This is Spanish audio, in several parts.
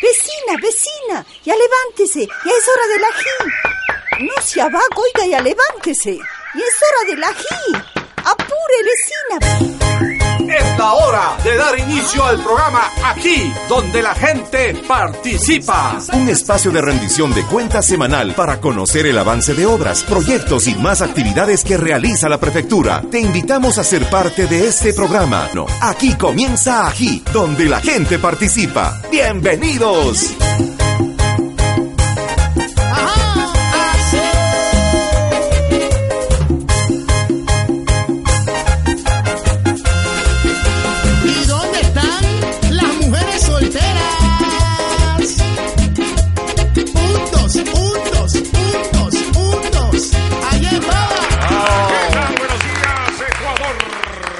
Vecina, vecina, ya levántese, ya es hora del ají. No se abajo, oiga, ya levántese. Ya es hora del ají. Apure, vecina. Es la hora de dar inicio al programa aquí, donde la gente participa. Un espacio de rendición de cuentas semanal para conocer el avance de obras, proyectos y más actividades que realiza la prefectura. Te invitamos a ser parte de este programa. No, aquí comienza Ají, donde la gente participa. ¡Bienvenidos!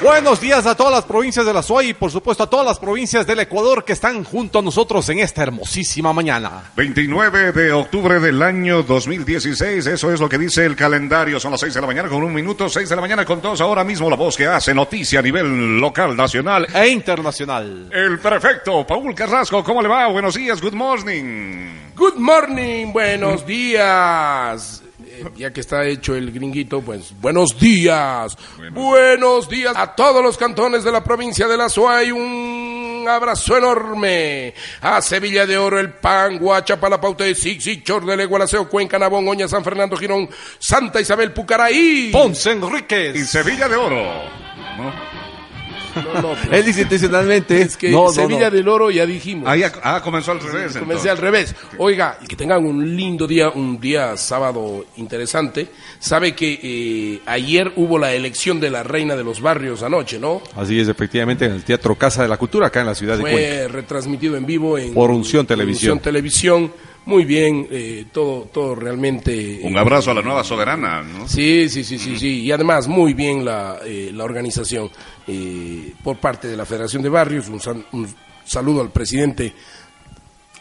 Buenos días a todas las provincias de la SUAY y por supuesto a todas las provincias del Ecuador que están junto a nosotros en esta hermosísima mañana. 29 de octubre del año 2016, eso es lo que dice el calendario. Son las 6 de la mañana con un minuto, 6 de la mañana con dos. Ahora mismo la voz que hace noticia a nivel local, nacional. E internacional. El prefecto Paul Carrasco, ¿cómo le va? Buenos días, good morning. Good morning, buenos días. Eh, Ya que está hecho el gringuito, pues buenos días. Buenos días a todos los cantones de la provincia de La Suay. Un abrazo enorme. A Sevilla de Oro, El Pan, Guacha, Palapauta de Sixi, Chor de Gualaceo, Cuenca, Nabón, Oña, San Fernando, Girón, Santa Isabel, Pucaraí. Ponce Enríquez. Y Sevilla de Oro. ¿no? No, no, pero- Él dice intencionalmente. es que no, Sevilla no. del Oro ya dijimos. Ahí ac- ah, comenzó al revés. Comencé entonces. al revés. Oiga, y que tengan un lindo día, un día sábado interesante. Sabe que eh, ayer hubo la elección de la reina de los barrios anoche, ¿no? Así es, efectivamente, en el Teatro Casa de la Cultura, acá en la ciudad de Cuenca. Fue retransmitido en vivo en Por Unción Televisión. Unción Televisión. Muy bien, eh, todo, todo realmente. Un abrazo a la nueva soberana, ¿no? Sí, sí, sí, sí, sí. Y además, muy bien la, eh, la organización eh, por parte de la Federación de Barrios. Un, sal- un saludo al presidente,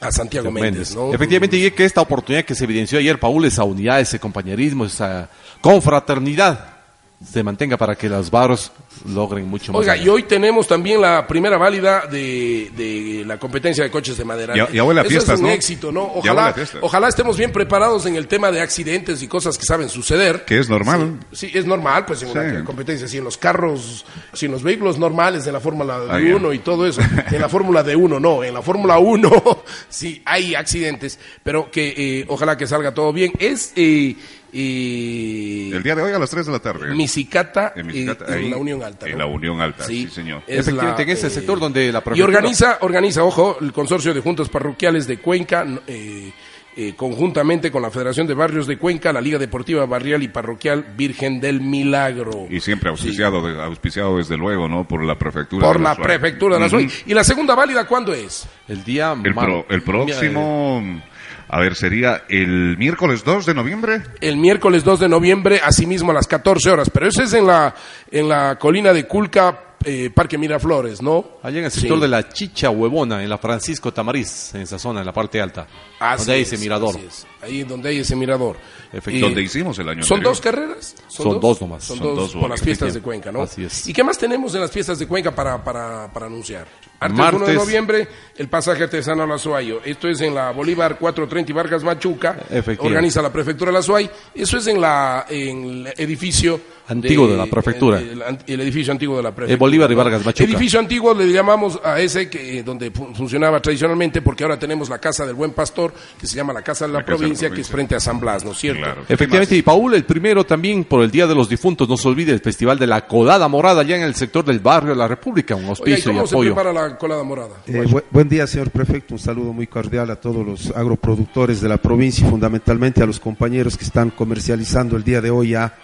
a Santiago Méndez, ¿no? Efectivamente, y que esta oportunidad que se evidenció ayer, Paul, esa unidad, ese compañerismo, esa confraternidad se mantenga para que los barrios logren mucho más. Oiga, allá. y hoy tenemos también la primera válida de, de la competencia de coches de madera. Ya- ya huele a Eso fiestas, es un ¿no? éxito, ¿no? Ojalá, ojalá estemos bien preparados en el tema de accidentes y cosas que saben suceder. Que es normal. Sí, es normal, pues en Sí. una competencia, así en los carros, si en los vehículos normales, en la Fórmula de ya. 1 y todo eso. En la Fórmula de 1 no, en la Fórmula 1 sí hay accidentes, pero que eh, ojalá que salga todo bien. Es eh, eh, El día de hoy a las 3 de la tarde. Misicata, En Misicata, eh, en la Unión Alta. En la Unión Alta, sí, señor. es Efectivamente, la, en ese eh, sector donde la Y prefectura- organiza, organiza, ojo, el consorcio de juntas parroquiales de Cuenca, eh, eh, conjuntamente con la Federación de Barrios de Cuenca, la Liga Deportiva Barrial y Parroquial Virgen del Milagro. Y siempre auspiciado, de- auspiciado desde luego, ¿no? Por la prefectura. Por de la Azuay. prefectura de la. Azuay. ¿Y la segunda válida cuándo es? El día El, pro- el próximo, a ver, sería el miércoles 2 de noviembre. El miércoles 2 de noviembre, asimismo a las 14 horas. Pero eso es en la, en la colina de Culca, eh, Parque Miraflores, ¿no? Allá en el sector Sí. de la Chicha Huevona, en la Francisco Tamariz, en esa zona, en la parte alta. Así donde hay es, ese mirador. así es. Ahí donde hay ese mirador. Efectivamente. Donde hicimos el año ¿Son anterior. dos carreras? Son dos nomás. Son, Son dos, dos, por las fiestas de. Cuenca, ¿no? Así es. ¿Y qué más tenemos en las fiestas de Cuenca para, para, para anunciar? Antes Martes. 1 de noviembre, el pasaje artesanal a Azuayo. Esto es en la Bolívar 430 y Vargas Machuca. Efectivamente. Organiza la prefectura de la Azuay. Eso es en la en el edificio Antiguo de la prefectura. El, el- el edificio antiguo de la prefectura. El Bolívar y Vargas Machuca. Edificio antiguo le llamamos a ese que donde fu- funcionaba tradicionalmente porque ahora tenemos la casa del buen pastor que se llama la casa de la, La de la provincia, que es frente a San Blas, ¿no es cierto? Claro. Efectivamente, y Paul, el primero también por el Día de los Difuntos, no se olvide el Festival de la Colada Morada, allá en el sector del barrio de la República, un Oiga, ¿y apoyo. prepara la colada morada? Eh, bu- buen día, señor prefecto. Un saludo muy cordial a todos los agroproductores de la provincia y fundamentalmente a los compañeros que están comercializando el día de hoy ya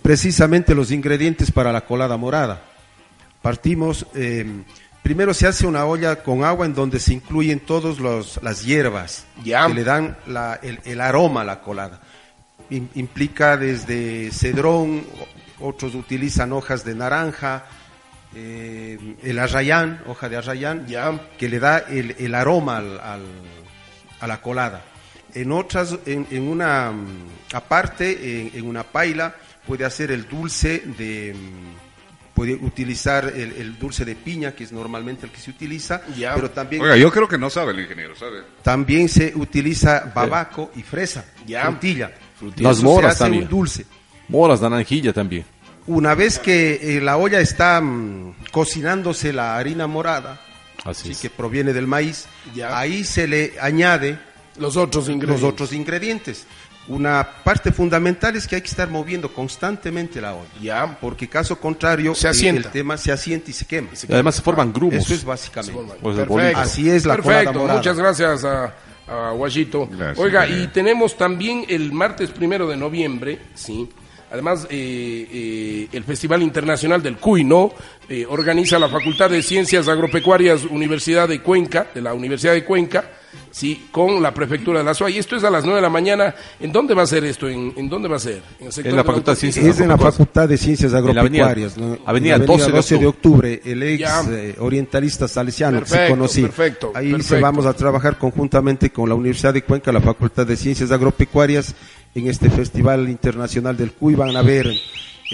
precisamente los ingredientes para la colada morada. Partimos eh, Primero se hace una olla con agua en donde se incluyen todas las hierbas que le dan la- el, el aroma a la colada. Im- implica desde cedrón, otros utilizan hojas de naranja, eh, el arrayán, hoja de arrayán, Ya. que le da el, el aroma al- al- a la colada. En otras, en, en una, mm, aparte, en, en una paila, puede hacer el dulce de, mm, puede utilizar el, el dulce de piña, que es normalmente el que se utiliza, Ya. pero también, Oiga, yo creo que no sabe el ingeniero, ¿sabe? también se utiliza babaco y fresa, Ya. frutilla. Las Eso moras se hace también. un dulce. Moras, naranjilla también. Una vez que eh, la olla está mm, cocinándose la harina morada, Así sí, que proviene del maíz, Ya. ahí se le añade Los otros ingredientes. los otros ingredientes. Una parte fundamental es que hay que estar moviendo constantemente la olla, Ya. porque caso contrario Se asienta. el tema se asienta y se quema. Y además se forman grumos. Eso es básicamente. Pues. Así es la Perfecto, morada. muchas gracias a, a Guayito. Gracias, Oiga, y tenemos también el martes primero de noviembre, sí. Además, eh, eh, el Festival Internacional del Cuy, ¿no? Eh, organiza la Facultad de Ciencias Agropecuarias Universidad de Cuenca, de la Universidad de Cuenca, sí, con la Prefectura de la SUA. Y esto es a las 9 de la mañana. ¿En dónde va a ser esto? ¿En, en dónde va a ser? ¿En, el sector En la de Facultad de Ciencias Es en la Facultad de Ciencias la avenida- Agropecuarias, ¿no? avenida En la 12 de octubre, el ex eh, orientalista salesiano que se conocía. perfecto, Ahí perfecto. se vamos a trabajar conjuntamente con la Universidad de Cuenca, la Facultad de Ciencias Agropecuarias, en este Festival Internacional del Cuy. Van a ver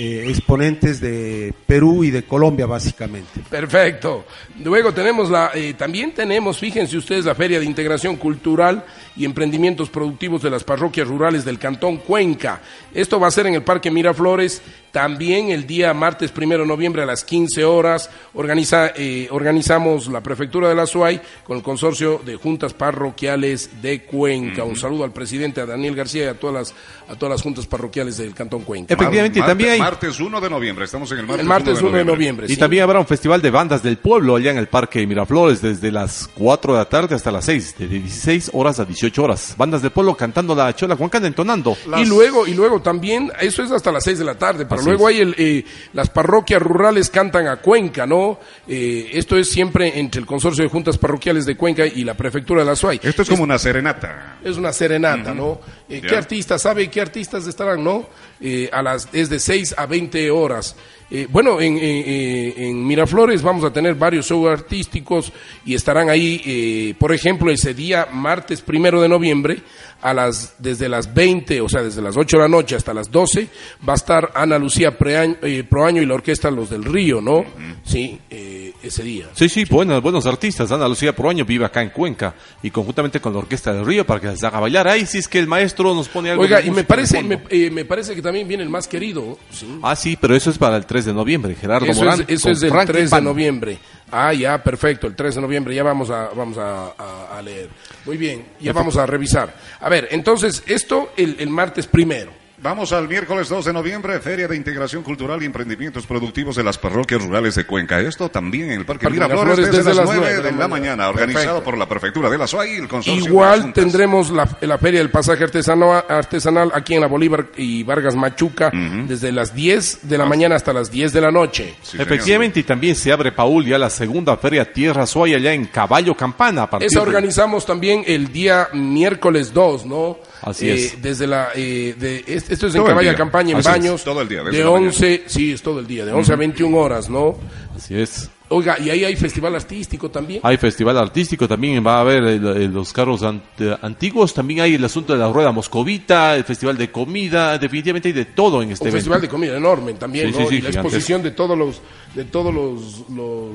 eh, exponentes de Perú y de Colombia, básicamente. Perfecto. Luego tenemos la, eh, también tenemos, fíjense ustedes, la Feria de Integración Cultural y Emprendimientos Productivos de las Parroquias Rurales del Cantón Cuenca. Esto va a ser en el Parque Miraflores, también el día martes primero de noviembre a las 15 horas. Organiza, eh, organizamos la Prefectura de la SUAY con el Consorcio de Juntas Parroquiales de Cuenca. Un saludo al presidente, a Daniel García y a todas las, a todas las juntas parroquiales del Cantón Cuenca. Efectivamente, Mar- también hay... Martes 1 de noviembre, estamos en el martes, El martes 1 de noviembre. Y sí. también habrá un festival de bandas del pueblo allá en el Parque Miraflores desde las 4 de la tarde hasta las 6, de 16 horas a 18 horas. Bandas del pueblo cantando la chola huancana, entonando. Y luego, y luego también, eso es hasta las 6 de la tarde, Así luego es. hay el, eh, las parroquias rurales cantan a Cuenca, ¿no? Eh, esto es siempre entre el Consorcio de Juntas Parroquiales de Cuenca y la Prefectura de la SUAY. Esto es como una serenata. Es una serenata, ¿no? Eh, ¿Qué artistas, sabe qué artistas estarán, no? Eh, a las, es de 6 a 20 horas. Eh, bueno, en, en- en- en Miraflores vamos a tener varios shows artísticos y estarán ahí, eh, por ejemplo, ese día, martes primero de noviembre, a las, desde las 20, o sea, desde las 8 de la noche hasta las 12, va a estar Ana Lucía Preaño- eh, Proaño y la Orquesta Los del Río, ¿no? Sí, eh, ese día. Sí, sí, buenos, buenos artistas. Ana Lucía Proaño vive acá en Cuenca y conjuntamente con la Orquesta del Río para que les haga bailar. Ahí sí es que el maestro nos pone algo. Oiga, y me parece, me, eh, me parece que también viene el más querido, ¿sí? Ah, sí, pero eso es para el 3 de noviembre. Gerardo Eso Morán. es, eso es del Frankie 3 de noviembre. Ah, ya, perfecto, el 3 de noviembre ya vamos a, vamos a, a- a leer. Muy bien, ya vamos a revisar. A ver, entonces, esto el, el martes primero. Vamos al miércoles 2 de noviembre, Feria de Integración Cultural y Emprendimientos Productivos de las Parroquias Rurales de Cuenca. Esto también en el Parque Parque Miraflores Miraflores desde, desde las las 9 nueve de la mañana, organizado por la Prefectura de la SUAY y el Consorcio Igual tendremos la, la Feria del Pasaje artesanal, artesanal aquí en la Bolívar y Vargas Machuca desde las 10 de la mañana hasta las 10 de la noche. Sí, señor. Efectivamente, y también se abre, Paul, ya la segunda Feria Tierra Suaya allá en Caballo Campana. A partir Esa de- organizamos también el día miércoles 2, ¿no? Así Eh, es. Desde la, eh, de, es- esto es en Todo día. Campaña, en Así es, Baños. todo el día, De la mañana. 11, sí, es todo el día, de 11 a 21 horas, ¿no? Así es. Oiga, y ahí hay festival artístico también. Hay festival artístico, también va a haber el- el- los carros ant- antiguos, también hay el asunto de la rueda moscovita, el festival de comida, definitivamente hay de todo en este Un evento. festival de comida enorme también, Sí, ¿no? sí, sí, y la gigantesco. exposición de todos los, de todos los, los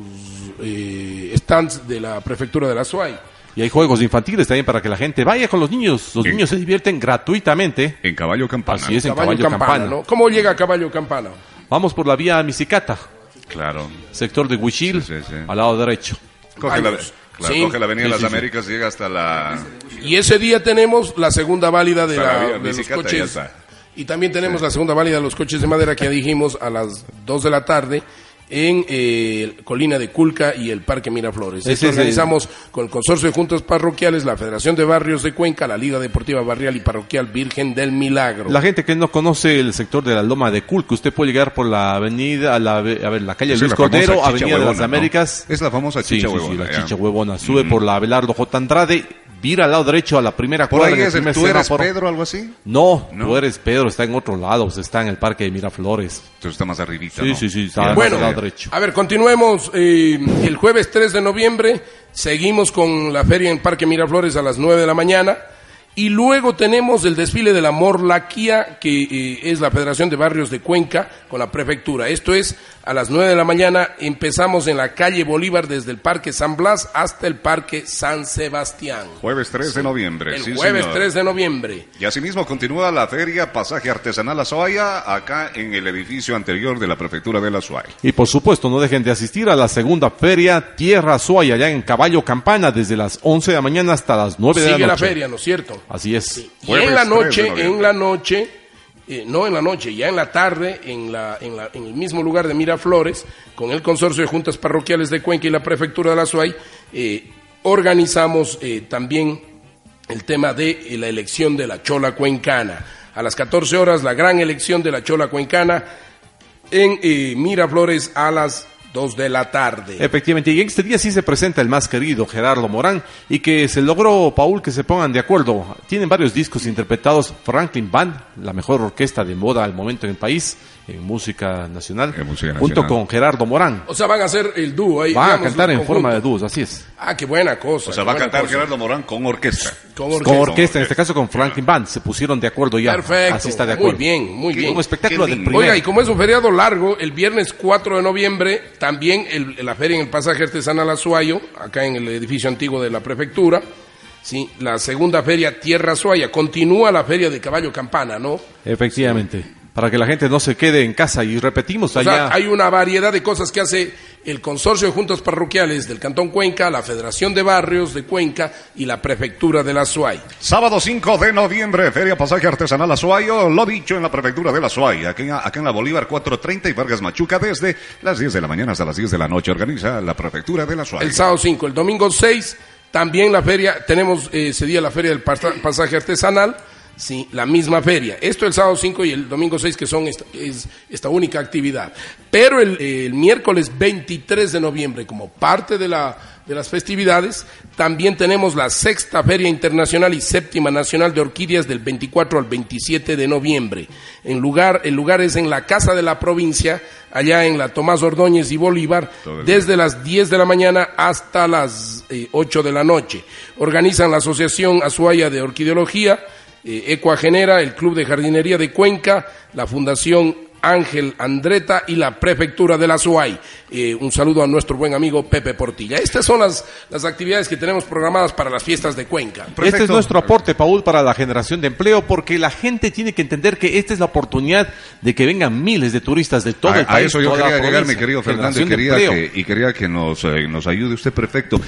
eh, stands de la prefectura de la SUAY. Y hay juegos infantiles también para que la gente vaya con los niños. Los niños se divierten gratuitamente. En Caballo Campana. Así es, en Caballo, Caballo, Campana, Campana. ¿no? ¿Cómo llega a Caballo Campana? Vamos por la vía Misicata, Claro. sector de Huichil, Sí, sí, sí. al lado derecho. Coge la, claro, Sí. coge la Avenida Sí, de las. Américas, llega hasta la... Y ese día tenemos la segunda válida de, la la- vía de los coches. está. Y también tenemos la segunda válida de los coches de madera que ya dijimos a las 2 de la tarde en eh, Colina de Culca y el Parque Miraflores. Esto es organizamos con el Consorcio de Juntas Parroquiales, la Federación de Barrios de Cuenca, la Liga Deportiva Barrial y Parroquial Virgen del Milagro. La gente que no conoce el sector de la Loma de Culca, usted puede llegar por la avenida, a la, a ver, la calle Sí, Luis la Cordero, Avenida de las huevona, ¿no? Américas. Es la famosa Sí, chicha sí, sí, huevona, la chicha huevona. Sube por la Abelardo J. Andrade, vira al lado derecho a la primera Por cuadra. ahí es el tú eres semáforo. Pedro, algo así. No, No. tú eres Pedro, está en otro lado, está en el Parque de Miraflores. Entonces está más arribita, Sí, ¿no? sí, sí, está Bueno, al lado derecho. a ver, continuemos. eh, el jueves 3 de noviembre seguimos con la feria en Parque Miraflores a las 9 de la mañana. Y luego tenemos el desfile de la Morlaquía, que eh, es la Federación de Barrios de Cuenca, con la prefectura. Esto es a las 9 de la mañana. Empezamos en la calle Bolívar desde el Parque San Blas hasta el Parque San Sebastián. Jueves 3 de noviembre. El sí, jueves señor. 3 de noviembre. Y asimismo continúa la feria Pasaje Artesanal Azuaya, acá en el edificio anterior de la Prefectura de la Azuay. Y por supuesto, no dejen de asistir a la segunda feria Tierra Suaya, allá en Caballo Campana, desde las 11 de la mañana hasta las 9 de la Sigue noche. la feria, ¿no es cierto? Así es. Y en la 3 de noche, en la noche, eh, no en la noche, ya en la tarde, en, la, en, la- en el mismo lugar de Miraflores, con el Consorcio de Juntas Parroquiales de Cuenca y la Prefectura de la Suay, eh, organizamos eh, también el tema de la elección de la Chola Cuencana. A las 14 horas, la gran elección de la Chola Cuencana en Miraflores a las 2 de la tarde. Efectivamente, y en este día sí se presenta el más querido Gerardo Morán y que se logró, Paul, que se pongan de acuerdo. Tienen varios discos interpretados, Franklin Band, la mejor orquesta de moda al momento en el país, en música nacional, En música junto nacional. con Gerardo Morán. O sea, van a hacer el dúo ahí. Va a cantar en conjunto. forma de dúos, así es. Ah, qué buena cosa. O sea, va a cantar cosa. Gerardo Morán con orquesta. Con Con orquesta. orquesta, en este caso con Franklin Band, se pusieron de acuerdo ya. Perfecto. Así está de Muy acuerdo. bien, muy bien. Un espectáculo del primer. Oiga, y como es un feriado largo, el viernes 4 de noviembre, también el- la feria en el pasaje artesanal Azuayo, acá en el edificio antiguo de la prefectura, sí, la segunda feria Tierra Azuaya, continúa la feria de Caballo Campana, ¿no? Efectivamente. Para que la gente no se quede en casa y repetimos O allá. sea, hay una variedad de cosas que hace el Consorcio de Juntas Parroquiales del Cantón Cuenca, la Federación de Barrios de Cuenca y la Prefectura de la Azuay. Sábado 5 de noviembre, Feria Pasaje Artesanal Azuayo, lo dicho en la Prefectura de la Azuay, aquí en, acá en la Bolívar 430 y Vargas Machuca, desde las 10 de la mañana hasta las 10 de la noche, organiza la Prefectura de la Azuay. El sábado 5, el domingo 6, también la feria, tenemos eh, ese día la feria del pasa- pasaje artesanal, sí, la misma feria. Esto el sábado 5 y el domingo 6, que son esta, es esta única actividad. Pero el, el miércoles 23 de noviembre, como parte de, la, de las festividades, también tenemos la sexta Feria Internacional y séptima Nacional de Orquídeas del 24 al 27 de noviembre. En lugar, el lugar es en la Casa de la Provincia, allá en la Tomás Ordóñez y Bolívar, desde las 10 de la mañana hasta las eh, 8 de la noche. Organizan la Asociación Azuaya de Orquideología, eh, Ecuagenera, el Club de Jardinería de Cuenca, la Fundación Ángel Andreta y la Prefectura de la Azuay. Eh, un saludo a nuestro buen amigo Pepe Portilla. Estas son las, las actividades que tenemos programadas para las fiestas de Cuenca. Este es nuestro aporte, Paul, para la generación de empleo, porque la gente tiene que entender que esta es la oportunidad de que vengan miles de turistas de todo a, el a país. eso yo toda quería llegar, mi querido Fernando, y Generación de quería que, y quería que nos, eh, nos ayude usted perfecto.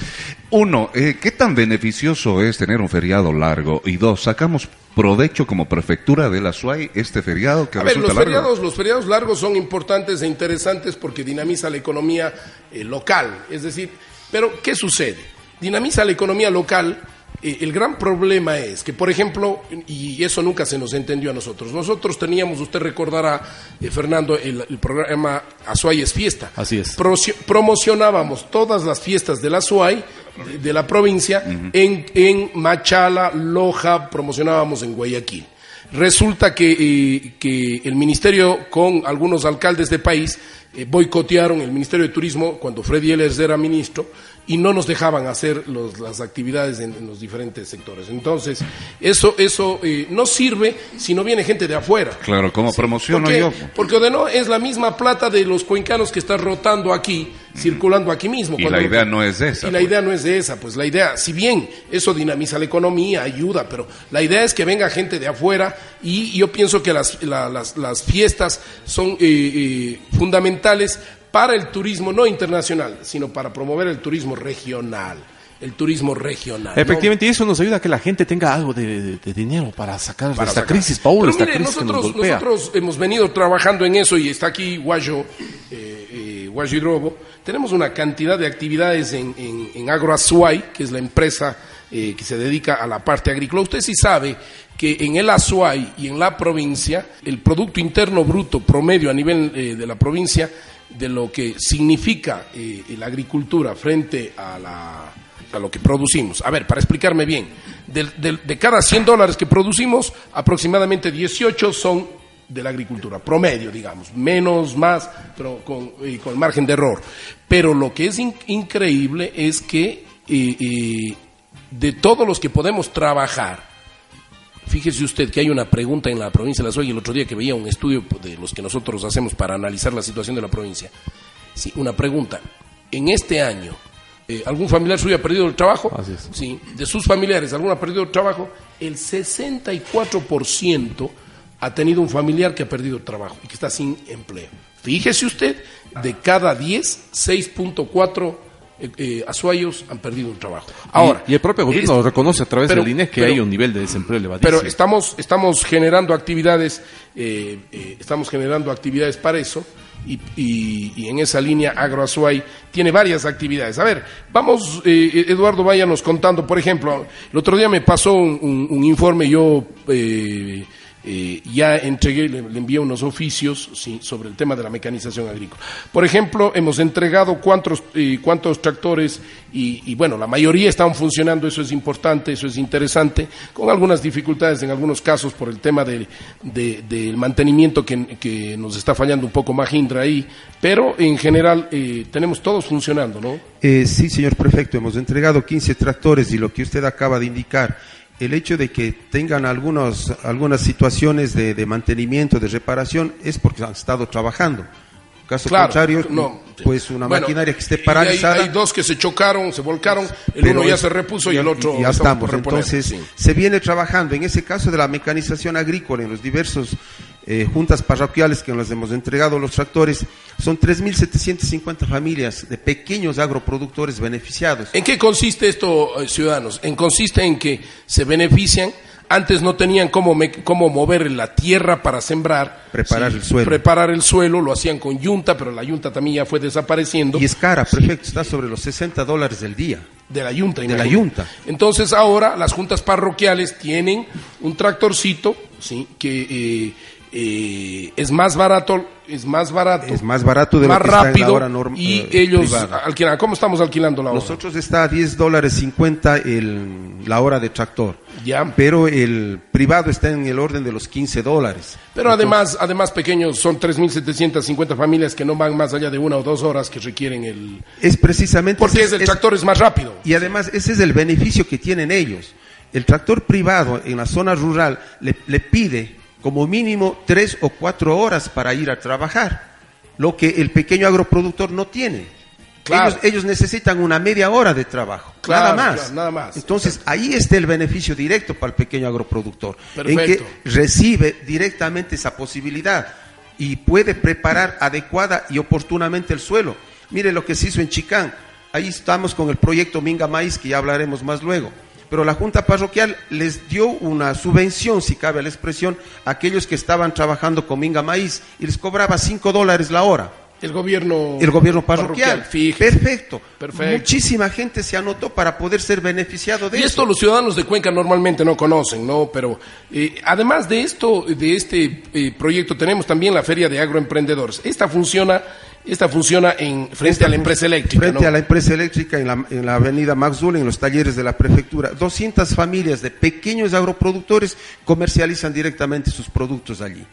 Uno, eh, ¿qué tan beneficioso es tener un feriado largo? Y dos, ¿sacamos provecho como prefectura de la SUAY este feriado que A ver, resulta los largo? feriados, los feriados largos son importantes e interesantes porque dinamiza la economía eh, local. Es decir, pero ¿qué sucede? Dinamiza la economía local. Eh, el gran problema es que, por ejemplo, y eso nunca se nos entendió a nosotros, nosotros teníamos, usted recordará, eh, Fernando, el, el programa Azuay es Fiesta. Así es. Promocionábamos todas las fiestas de la Azuay, de, de la provincia, en, en Machala, Loja, promocionábamos en Guayaquil. Resulta que, eh, que el ministerio, con algunos alcaldes de país, eh, boicotearon el Ministerio de Turismo cuando Freddy Ehlers era ministro y no nos dejaban hacer los- las actividades en, en los diferentes sectores. Entonces, eso, eso eh, no sirve si no viene gente de afuera. Claro, ¿cómo promociono Porque, yo? porque de no es la misma plata de los cuencanos que está rotando aquí, circulando aquí mismo. Y la idea no es esa. Y la pues. idea no es de esa, pues la idea, si bien eso dinamiza la economía, ayuda, pero la idea es que venga gente de afuera y yo pienso que las, la- las, las fiestas son eh, eh, fundamentales para el turismo, no internacional, sino para promover el turismo regional. El turismo regional. ¿no? Efectivamente, y eso nos ayuda a que la gente tenga algo de, de- de dinero para sacar de para esta sacar. crisis, Paul, esta mire, crisis que nos nosotros, golpea. nosotros hemos venido trabajando en eso y está aquí Guayo, eh, eh, Guajidrobo, tenemos una cantidad de actividades en, en, en Agroazuay, que es la empresa eh, que se dedica a la parte agrícola. Usted sí sabe que en el Azuay y en la provincia, el Producto Interno Bruto promedio a nivel eh, de la provincia, de lo que significa eh, la agricultura frente a, la, lo que producimos. A ver, para explicarme bien, de, cada 100 dólares que producimos, aproximadamente 18 son de la agricultura, promedio, digamos, menos, más, pero con, eh, margen de error. Pero lo que es in- increíble es que eh, de todos los que podemos trabajar, Fíjese usted que hay una pregunta en la provincia de La y el otro día que veía un estudio de los que nosotros hacemos para analizar la situación de la provincia. Sí, una pregunta. En este año, eh, ¿algún familiar suyo ha perdido el trabajo? Así es. Sí. De sus familiares, ¿alguno ha perdido el trabajo? El 64% ha tenido un familiar que ha perdido el trabajo y que está sin empleo. Fíjese usted, de cada 10, 6.4 eh, eh, azuayos han perdido el trabajo. Ahora, y, y el propio gobierno es- reconoce a través pero- del INE que pero- hay un nivel de desempleo elevadísimo. pero estamos, estamos generando actividades, eh, eh, estamos generando actividades para eso y, y- y en esa línea Agroazuay tiene varias actividades. A ver, vamos, eh, Eduardo, váyanos contando, por ejemplo, el otro día me pasó un, un- un informe, yo eh, eh, ya entregué, le, le envié unos oficios sobre el tema de la mecanización agrícola. Por ejemplo, hemos entregado cuántos, eh, tractores y, bueno, la mayoría están funcionando, eso es importante, eso es interesante, con algunas dificultades en algunos casos por el tema del de- mantenimiento que, que nos está fallando un poco Mahindra ahí, pero en general eh, tenemos todos funcionando, ¿no? Eh, sí, señor prefecto, hemos entregado 15 tractores y lo que usted acaba de indicar, el hecho de que tengan algunos, algunas situaciones de, de mantenimiento, de reparación, es porque han estado trabajando. Caso Claro, contrario, no. pues una Bueno, maquinaria que esté y hay- paralizada. Hay, dos que se chocaron, se volcaron, el uno ya se repuso y el otro ya estamos por Entonces, sí. se viene trabajando en ese caso de la mecanización agrícola en los diversos eh, juntas parroquiales que nos hemos entregado los tractores. Son 3.750 familias de pequeños agroproductores beneficiados. ¿En qué consiste esto, eh, ciudadanos? En consiste en que se benefician. Antes no tenían cómo, me- cómo mover la tierra para sembrar. Preparar el suelo. Preparar el suelo, lo hacían con yunta, pero la yunta también ya fue desapareciendo. Y es cara, prefecto, está sobre los 60 dólares del día. De la yunta. De la yunta. Entonces ahora las juntas parroquiales tienen un tractorcito, ¿sí? Que eh, eh, es más barato, es más barato. Es más barato de lo más que está en la rápido hora norm- y eh, ellos alquilan. ¿Cómo estamos alquilando la hora? Nosotros está a 10 dólares 50 el, la hora de tractor. Ya. Pero el privado está en el orden de los 15 dólares. Pero además, además pequeños, son 3.750 familias que no van más allá de una o dos horas que requieren el... Es precisamente... Porque es, el tractor es más rápido. Y además ese es el beneficio que tienen ellos. El tractor privado en la zona rural le, le pide como mínimo tres o cuatro horas para ir a trabajar, lo que el pequeño agroproductor no tiene. Claro. Ellos, ellos necesitan una media hora de trabajo, Claro, nada más. claro, nada más. Entonces ahí está el beneficio directo para el pequeño agroproductor, Perfecto. en que recibe directamente esa posibilidad y puede preparar adecuada y oportunamente el suelo. Mire lo que se hizo en Chicán. Ahí estamos con el proyecto Minga Maíz, que ya hablaremos más luego. Pero la Junta Parroquial les dio una subvención, si cabe la expresión, a aquellos que estaban trabajando con Minga Maíz y les cobraba 5 dólares la hora. El gobierno... El gobierno parroquial. Perfecto. Perfecto. Muchísima gente se anotó para poder ser beneficiado de Y eso. esto los ciudadanos de Cuenca normalmente no conocen, ¿no? Pero eh, además de esto, de este eh, proyecto, tenemos también la Feria de Agroemprendedores. Esta funciona, esta funciona en frente a la empresa eléctrica, Frente ¿no? a la empresa eléctrica en la, en la avenida en los talleres de la prefectura. 200 familias de pequeños agroproductores comercializan directamente sus productos allí.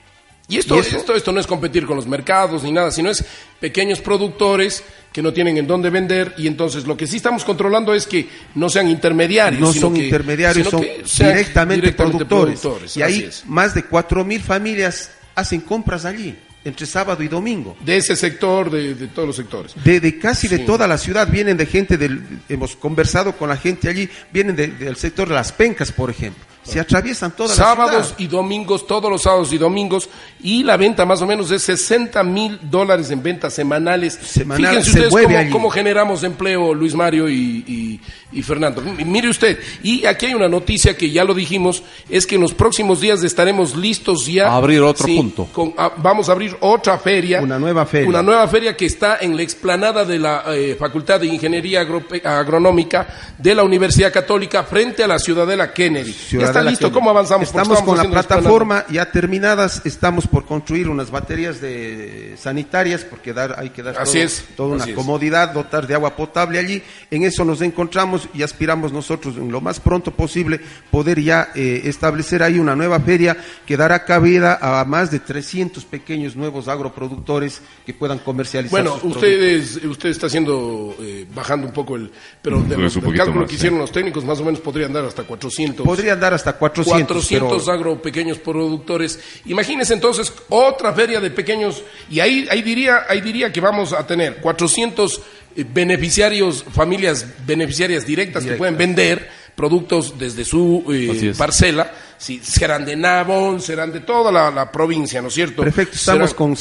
Y esto, ¿Y esto, esto no es competir con los mercados ni nada, sino es pequeños productores que no tienen en dónde vender y entonces lo que sí estamos controlando es que no sean intermediarios. No sino son que- intermediarios, sino son directamente, productores. Y así ahí más de 4.000 familias hacen compras allí, entre sábado y domingo. De ese sector, de, de todos los sectores. De, de casi de toda la ciudad vienen de gente del, hemos conversado con la gente allí, vienen de- del sector de las pencas, por ejemplo. Se atraviesan todas sábados y domingos, todos los sábados y domingos, y la venta más o menos es 60 mil dólares en ventas semanales. Semanal, Fíjense se ustedes mueve cómo, generamos empleo, Luis Mario y, y- y Fernando. M- Mire usted, y aquí hay una noticia que ya lo dijimos, es que en los próximos días estaremos listos ya. A abrir otro sí, punto. con- a- vamos a abrir otra feria. Una nueva feria. Una nueva feria que está en la explanada de la eh, Facultad de Ingeniería Agronómica de la Universidad Católica frente a la Ciudadela Kennedy. ya está listo. ¿cómo avanzamos? Estamos con la plataforma ya terminadas, estamos por construir unas baterías de sanitarias porque dar, hay que dar Así todo- es, toda una así es. comodidad, dotar de agua potable allí. En eso nos encontramos y aspiramos nosotros en lo más pronto posible poder ya eh, establecer ahí una nueva feria que dará cabida a más de 300 pequeños nuevos agroproductores que puedan comercializar. Bueno, sus productos. ustedes, usted está haciendo, eh, bajando un poco el, pero de Pues los, del cálculo más, que sí. hicieron los técnicos, más o menos podrían dar hasta 400. Podrían dar hasta 400, 400 pero- agro pequeños productores. Imagínense entonces otra feria de pequeños y ahí ahí diría ahí diría que vamos a tener 400 eh, beneficiarios, familias beneficiarias directas que pueden vender productos desde su eh, parcela, si serán de Navon, serán de toda la, la provincia, ¿no es cierto? Perfecto, estamos Serán- con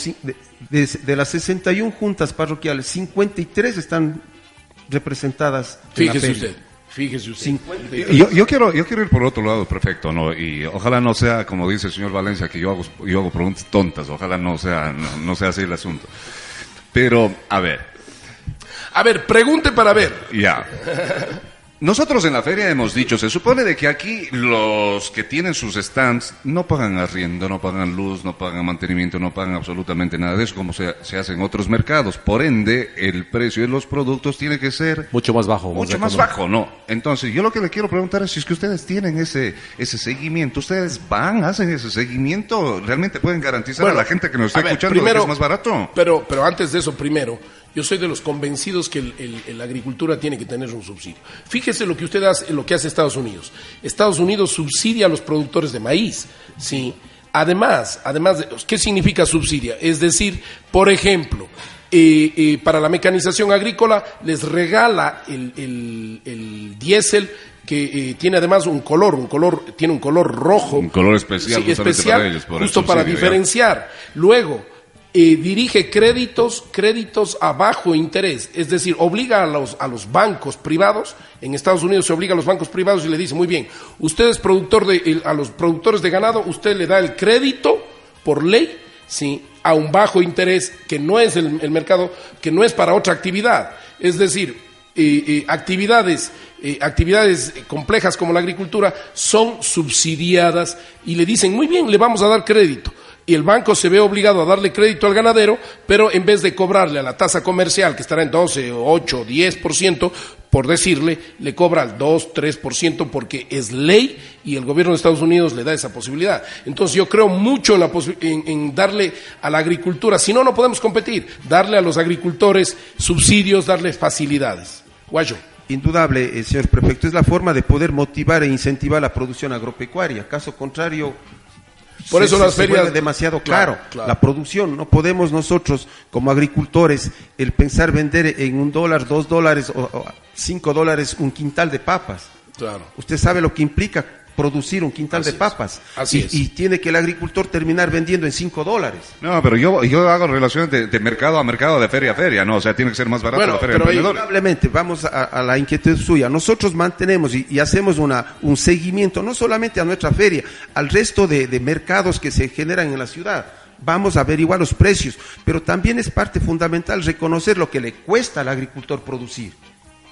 de, de- las 61 juntas parroquiales, 53 están representadas. en Fíjese usted, fíjese usted. 50. Yo, yo quiero yo quiero ir por otro lado, perfecto, ¿no? Y ojalá no sea, como dice el señor Valencia, que yo hago, yo hago preguntas tontas, ojalá no sea, no, no sea así el asunto. Pero, a ver, A ver, pregunte para ver. ya. Nosotros en la feria hemos dicho, se supone de que aquí los que tienen sus stands no pagan arriendo, no pagan luz, no pagan mantenimiento, no pagan absolutamente nada de eso, como se, se hace en otros mercados. Por ende, el precio de los productos tiene que ser Mucho más bajo. mucho más bajo, ¿no? Entonces, yo lo que le quiero preguntar es si es que ustedes tienen ese ese seguimiento, ustedes van, hacen ese seguimiento, realmente pueden garantizar Bueno, a la gente que nos está ver, escuchando que es más barato. Pero, pero antes de eso, primero, yo soy de los convencidos que la agricultura tiene que tener un subsidio. Fíjese lo que usted hace, lo que hace Estados Unidos. Estados Unidos subsidia a los productores de maíz, sí. Además, además, de, ¿qué significa subsidia? Es decir, por ejemplo, eh, eh, para la mecanización agrícola les regala el, el, el diésel que eh, tiene además un color, un color, tiene un color rojo. Un color especial Sí, especial, para ellos, por el justo para diferenciar. Luego, dirige créditos, créditos a bajo interés, es decir, obliga a los, a los bancos privados, en Estados Unidos se obliga a los bancos privados y le dice, muy bien, usted es productor de, a los productores de ganado, usted le da el crédito por ley, sí, a un bajo interés, que no es el, mercado, que no es para otra actividad. Es decir, actividades, actividades complejas como la agricultura son subsidiadas y le dicen, muy bien, le vamos a dar crédito. Y el banco se ve obligado a darle crédito al ganadero, pero en vez de cobrarle a la tasa comercial, que estará en 12, 8, 10%, por decirle, le cobra al 2, 3% porque es ley y el gobierno de Estados Unidos le da esa posibilidad. Entonces yo creo mucho en, la en darle a la agricultura, si no, no podemos competir, darle a los agricultores subsidios, darles facilidades. Guayo. Indudable, eh, señor prefecto, es la forma de poder motivar e incentivar la producción agropecuaria. Caso contrario, Por eso se- las se ferias- demasiado Claro, claro. La producción, no podemos nosotros como agricultores el pensar vender en un dólar, dos dólares o, o cinco dólares un quintal de papas. Claro. Usted sabe lo que implica producir un quintal Así de es. papas. Así y, es. y tiene que el agricultor terminar vendiendo en cinco dólares. No, pero yo, yo hago relaciones de, de mercado a mercado, de feria a feria, ¿no? O sea, tiene que ser más barato Bueno, la feria pero. Indudablemente, vamos a, a la inquietud suya. Nosotros mantenemos y, y hacemos una, un seguimiento, no solamente a nuestra feria, al resto de, de mercados que se generan en la ciudad. Vamos a averiguar los precios, pero también es parte fundamental reconocer lo que le cuesta al agricultor producir.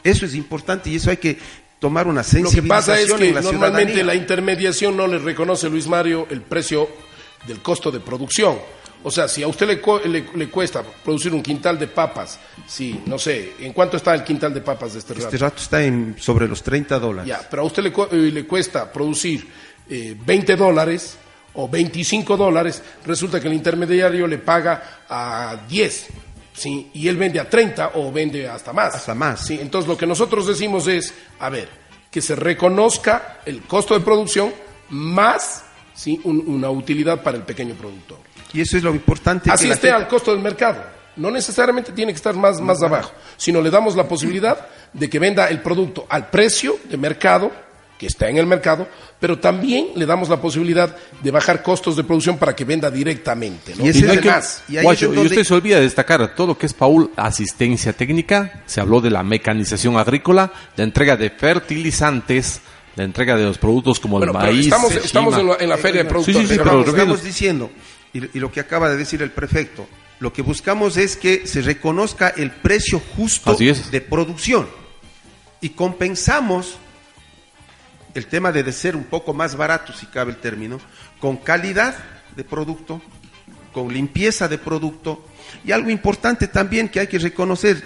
Eso es importante y eso hay que tomar una Lo que sensibilización pasa es que la normalmente ciudadanía. la intermediación no le reconoce, Luis Mario, el precio del costo de producción. O sea, si a usted le, le- le cuesta producir un quintal de papas, si, no sé, ¿en cuánto está el quintal de papas de este rato? Este rato está en sobre los 30 dólares. Ya, pero a usted le, eh, le cuesta producir eh, 20 dólares o 25 dólares, resulta que el intermediario le paga a 10, ¿sí? Y él vende a 30 o vende hasta más. Hasta más. ¿sí? Entonces lo que nosotros decimos es, a ver, que se reconozca el costo de producción más ¿sí? un- una utilidad para el pequeño productor. Y eso es lo importante. Así esté gente- al costo del mercado. No necesariamente tiene que estar más, más abajo, sino le damos la posibilidad de que venda el producto al precio de mercado que está en el mercado, pero también le damos la posibilidad de bajar costos de producción para que venda directamente. ¿no? Y ese Y es no que más. y ahí Guacho, es y donde- usted se olvida de destacar todo lo que es Paul asistencia técnica, se habló de la mecanización agrícola, la entrega de fertilizantes, la entrega de los productos como Bueno, el maíz, estamos, en, la, en la feria de Sí, productores. sí, sí, pero estamos diciendo, y, y lo que acaba de decir el prefecto, lo que buscamos es que se reconozca el precio justo es. de producción y compensamos el tema de, ser un poco más barato, si cabe el término, con calidad de producto, con limpieza de producto y algo importante también que hay que reconocer,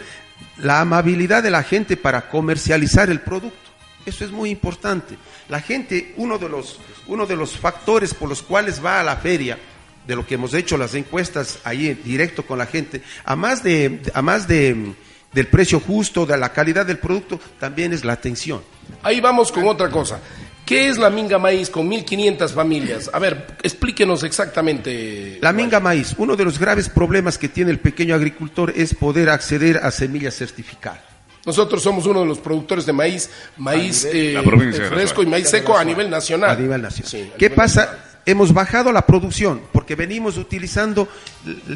la amabilidad de la gente para comercializar el producto. Eso es muy importante. La gente, uno de los, uno de los factores por los cuales va a la feria, de lo que hemos hecho las encuestas ahí en directo con la gente, a más de, a más de del precio justo, de la calidad del producto, también es la atención. Ahí vamos con otra cosa. ¿Qué es la Minga Maíz con 1.500 familias? A ver, explíquenos exactamente. La minga maíz, uno de los graves problemas que tiene el pequeño agricultor es poder acceder a semillas certificadas. Nosotros somos uno de los productores de maíz, maíz eh, eh, fresco y maíz seco a nivel nacional. A nivel nacional. Sí, a ¿Qué nivel pasa? nacional. Hemos bajado la producción porque venimos utilizando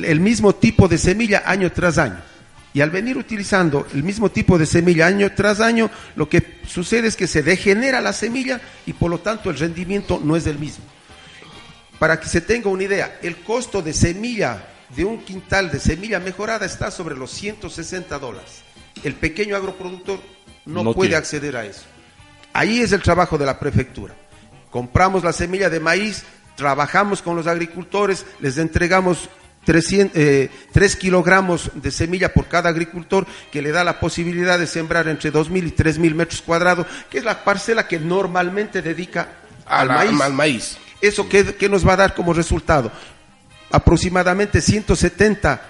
el mismo tipo de semilla año tras año. Y al venir utilizando el mismo tipo de semilla año tras año, lo que sucede es que se degenera la semilla y por lo tanto el rendimiento no es el mismo. Para que se tenga una idea, el costo de semilla de un quintal de semilla mejorada está sobre los 160 dólares. El pequeño agroproductor no, No puede tiene. acceder a eso. Ahí es el trabajo de la prefectura. Compramos la semilla de maíz, trabajamos con los agricultores, les entregamos 300, eh, 3 kilogramos de semilla por cada agricultor, que le da la posibilidad de sembrar entre 2.000 y 3.000 metros cuadrados, que es la parcela que normalmente dedica al la- maíz. al maíz. ¿Eso qué, qué nos va a dar como resultado? Aproximadamente 170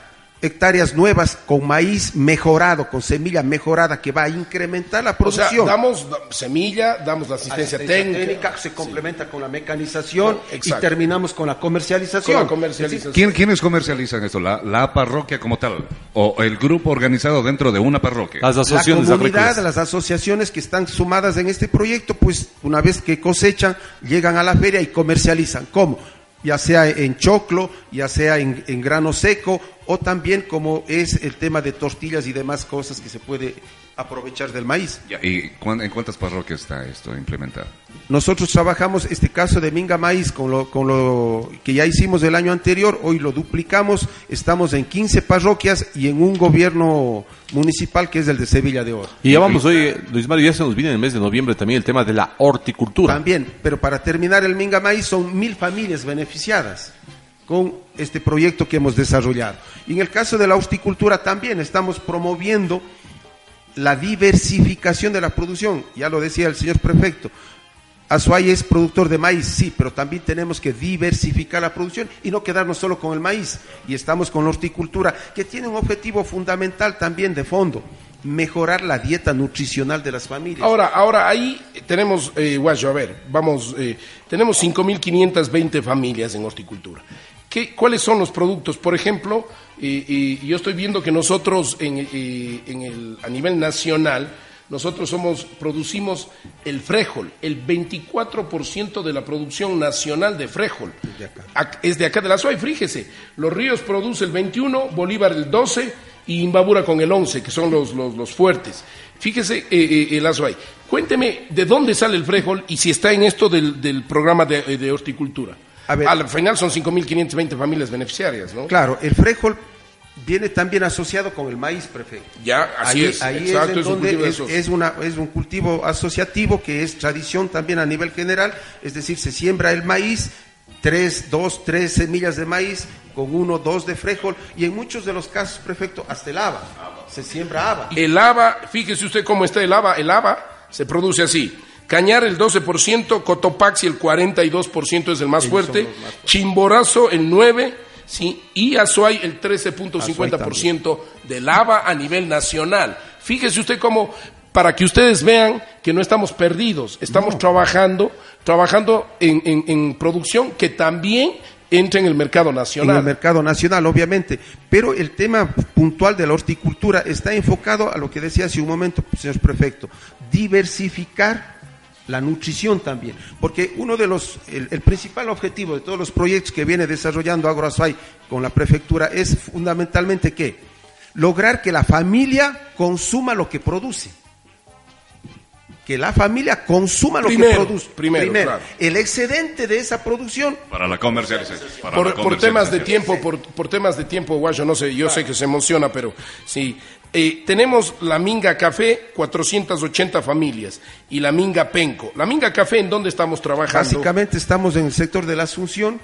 hectáreas nuevas con maíz mejorado, con semilla mejorada, que va a incrementar la O sea, producción. damos da- semilla, damos la asistencia, técnica. se complementa con la mecanización y terminamos con la comercialización. Con la comercialización. ¿Quién- ¿Quiénes comercializan esto? ¿La, la parroquia como tal? ¿O el grupo organizado dentro de una parroquia? Las La asociaciones comunidad, agrícolas. las asociaciones que están sumadas en este proyecto, pues una vez que cosechan, llegan a la feria y comercializan. ¿Cómo? Ya sea en choclo, ya sea en, en grano seco, o también como es el tema de tortillas y demás cosas que se puede aprovechar del maíz. ¿Y en cuántas parroquias está esto implementado? Nosotros trabajamos este caso de Minga Maíz con lo, con lo que ya hicimos el año anterior, hoy lo duplicamos, estamos en 15 parroquias y en un gobierno municipal que es el de Sevilla de Oro. Y ya vamos hoy, Luis Mario, ya se nos viene en el mes de noviembre también el tema de la horticultura. También, pero para terminar el Minga Maíz son mil familias beneficiadas con este proyecto que hemos desarrollado. Y en el caso de la horticultura también estamos promoviendo la diversificación de la producción, ya lo decía el señor prefecto. Azuay es productor de maíz, sí, pero también tenemos que diversificar la producción y no quedarnos solo con el maíz. Y estamos con la horticultura, que tiene un objetivo fundamental también de fondo, mejorar la dieta nutricional de las familias. Ahora, ahora ahí tenemos, eh, Guayo, a ver, vamos, eh, tenemos 5.520 familias en horticultura. ¿Qué, ¿Cuáles son los productos? Por ejemplo, yo estoy viendo que nosotros en, en el, a nivel nacional, nosotros somos, producimos el frijol, el 24% de la producción nacional de frijol. de acá. Ac- Es de acá de la Suay, fíjese. Los ríos produce el 21, Bolívar el 12 y Imbabura con el 11, que son los, los, los fuertes. Fíjese, eh, eh, el Azuay. Cuénteme de dónde sale el frijol y si está en esto del, del programa de, eh, de horticultura. A ver. Al final son 5.520 familias beneficiarias, ¿no? Claro, el frijol viene también asociado con el maíz, prefecto. Ya, así ahí, es. ahí exacto, es, en es un donde es, es una, es un cultivo asociativo que es tradición también a nivel general, es decir, se siembra el maíz, tres, dos, tres semillas de maíz con uno, dos de frijol y en muchos de los casos, prefecto, hasta el haba, se siembra haba. El haba, fíjese usted cómo está el haba. El haba se produce así. Cañar el 12%, Cotopaxi el 42% es el más fuerte, Chimborazo el 9%, sí, y Azuay el 13.50% del haba a nivel nacional. Fíjese usted cómo, para que ustedes vean que no estamos perdidos, estamos trabajando, trabajando en, en- en producción que también entra en el mercado en nacional. el mercado nacional, obviamente. Pero el tema puntual de la horticultura está enfocado a lo que decía hace un momento, señor prefecto, diversificar la nutrición también, porque uno de los, el, el principal objetivo de todos los proyectos que viene desarrollando Agroazuay con la prefectura es fundamentalmente qué? Lograr que la familia consuma lo que produce. Que la familia consuma lo Primero, que produce. primero, claro. El excedente de esa producción Para la comercialización. para por, la por temas de tiempo, por, por temas de tiempo, Guayo, no sé, yo sé que se emociona, pero sí. Eh, tenemos la Minga Café, 480 familias, y la Minga Penco. La Minga Café, ¿en dónde estamos trabajando? Básicamente estamos en el sector de la Asunción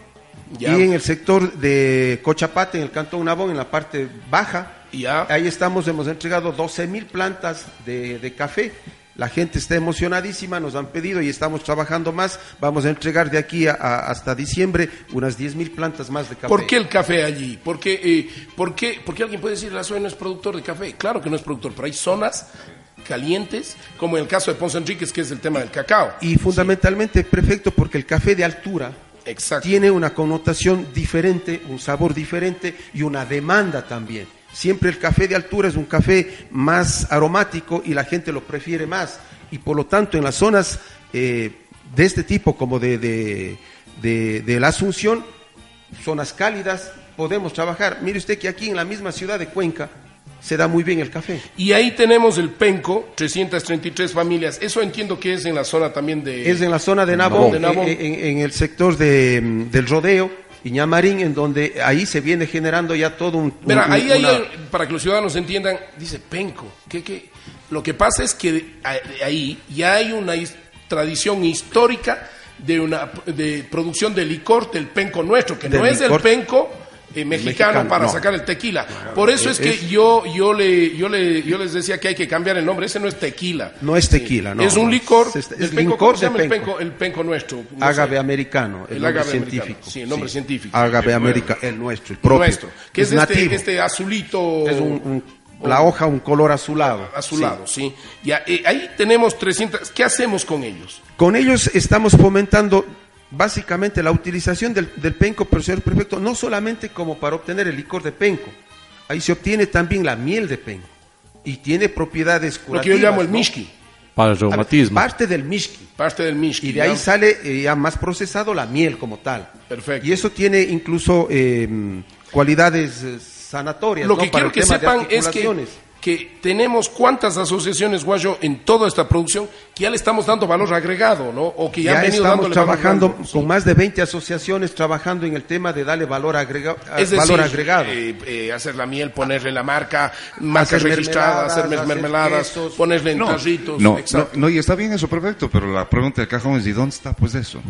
Ya. y en el sector de Cochapate, en el Cantón Nabón, en la parte baja. Ya. Ahí estamos, hemos entregado 12 mil plantas de, de café. La gente está emocionadísima, nos han pedido y estamos trabajando más. Vamos a entregar de aquí a- a- hasta diciembre unas 10 mil plantas más de café. ¿Por qué el café allí? ¿Por qué, eh, por qué- porque alguien puede decir la zona no es productor de café? Claro que no es productor, pero hay zonas calientes, como en el caso de Ponce Enríquez, que es el tema del cacao. Y fundamentalmente, prefecto, porque el café de altura Exacto. tiene una connotación diferente, un sabor diferente y una demanda también. Siempre el café de altura es un café más aromático y la gente lo prefiere más. Y por lo tanto, en las zonas eh, de este tipo, como de, de, de- de la Asunción, zonas cálidas, podemos trabajar. Mire usted que aquí en la misma ciudad de Cuenca se da muy bien el café. Y ahí tenemos el Penco, 333 familias. Eso entiendo que es en la zona también de... Es en la zona de Nabón, De Nabón. En, en- en el sector de, mm, del rodeo, Iñamarín, en donde ahí se viene generando ya todo un... Mira, un- ahí, ahí, una- para que los ciudadanos entiendan, dice Penco. ¿Qué, qué? Lo que pasa es que ahí ya hay una tradición histórica de una de producción de licor del penco nuestro, que Del no es el licor penco eh, mexicano, mexicano, para no. sacar el tequila. Por eso es, que yo yo le yo le yo les decía que hay que cambiar el nombre. Ese no es tequila. No es tequila, no, Es un licor. Es- es penco, licor ¿cómo se de llama el penco. penco? El penco nuestro. No Ágave sé. americano, el, El nombre ágave científico. americano, sí, el nombre científico. Ágave El americano, el nuestro, el propio. nuestro, que es, este, este azulito. Es un- un- la hoja, un color azulado. azulado, sí. Ya, eh, ahí tenemos 300. ¿Qué hacemos con ellos? Con ellos estamos fomentando básicamente la utilización del, del penco, pero señor prefecto, no solamente como para obtener el licor de penco, ahí se obtiene también la miel de penco y tiene propiedades Lo curativas. que yo llamo el ¿no? mishki, Para el reumatismo. Parte del mishki. parte del mishki. Y de ahí sale eh, ya más procesado la miel como tal. Perfecto. Y eso tiene incluso eh, cualidades sanatorias. Lo ¿no? que Para quiero el que sepan es que. Que tenemos cuántas asociaciones, Guayo, en toda esta producción que ya le estamos dando valor agregado, ¿no? O que ya, Ya han venido estamos valor trabajando con más de 20 asociaciones trabajando en el tema de darle valor, agrega- Es decir, valor agregado. eh, eh, hacer la miel, ponerle la marca, marcas Hacer registradas, hacer mermeladas, hacer mermeladas, quesos. ponerle en No, tarritos. no, no, exacto. no, y está bien eso, perfecto, pero la pregunta del cajón es, ¿y dónde está pues eso?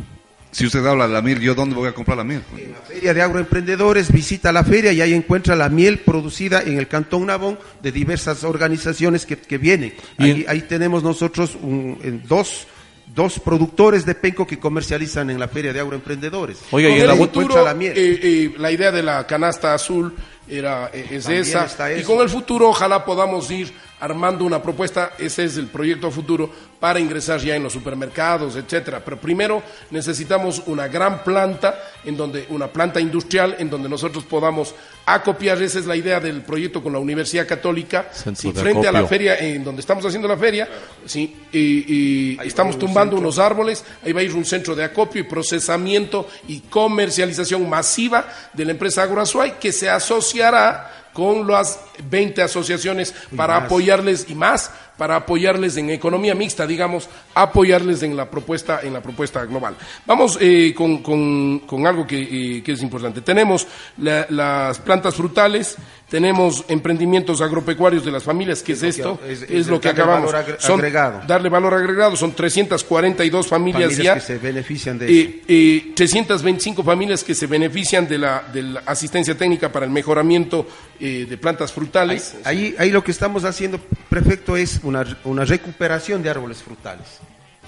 Si usted habla de la miel, ¿yo dónde voy a comprar la miel? En la Feria de Agroemprendedores visita la feria y ahí encuentra la miel producida en el Cantón Nabón de diversas organizaciones que, que vienen. Y Ahí, ahí tenemos nosotros un- en dos, dos productores de penco que comercializan en la Feria de Agroemprendedores. Oiga, y en la futuro, la miel. eh, eh, la idea de la canasta azul era, eh, es También esa. está Y con el futuro, ojalá podamos ir armando una propuesta, ese es el proyecto futuro, para ingresar ya en los supermercados, etcétera. Pero primero necesitamos una gran planta, en donde, una planta industrial, en donde nosotros podamos acopiar, esa es la idea del proyecto con la Universidad Católica, Centro sí, frente a la acopio. feria, en donde estamos haciendo la feria, sí, y, y estamos tumbando unos árboles, ahí va a ir un centro de acopio y procesamiento y comercialización masiva de la empresa Agroazuay que se asociará con las 20 asociaciones para más. apoyarles y más para apoyarles en economía mixta, digamos, apoyarles en la propuesta en la propuesta global. Vamos eh, con, con- con algo que, eh, que es importante. Tenemos la- las plantas frutales, tenemos emprendimientos agropecuarios de las familias, ¿qué es, esto? es- es, es lo que acabamos. valor Son- darle valor agregado, son 342 familias, Familias ya. que se benefician de eso. Eh, eh, 325 familias que se benefician de la, de la asistencia técnica para el mejoramiento eh, de plantas frutales. Ahí, ahí lo que estamos haciendo, prefecto, es una, una recuperación de árboles frutales.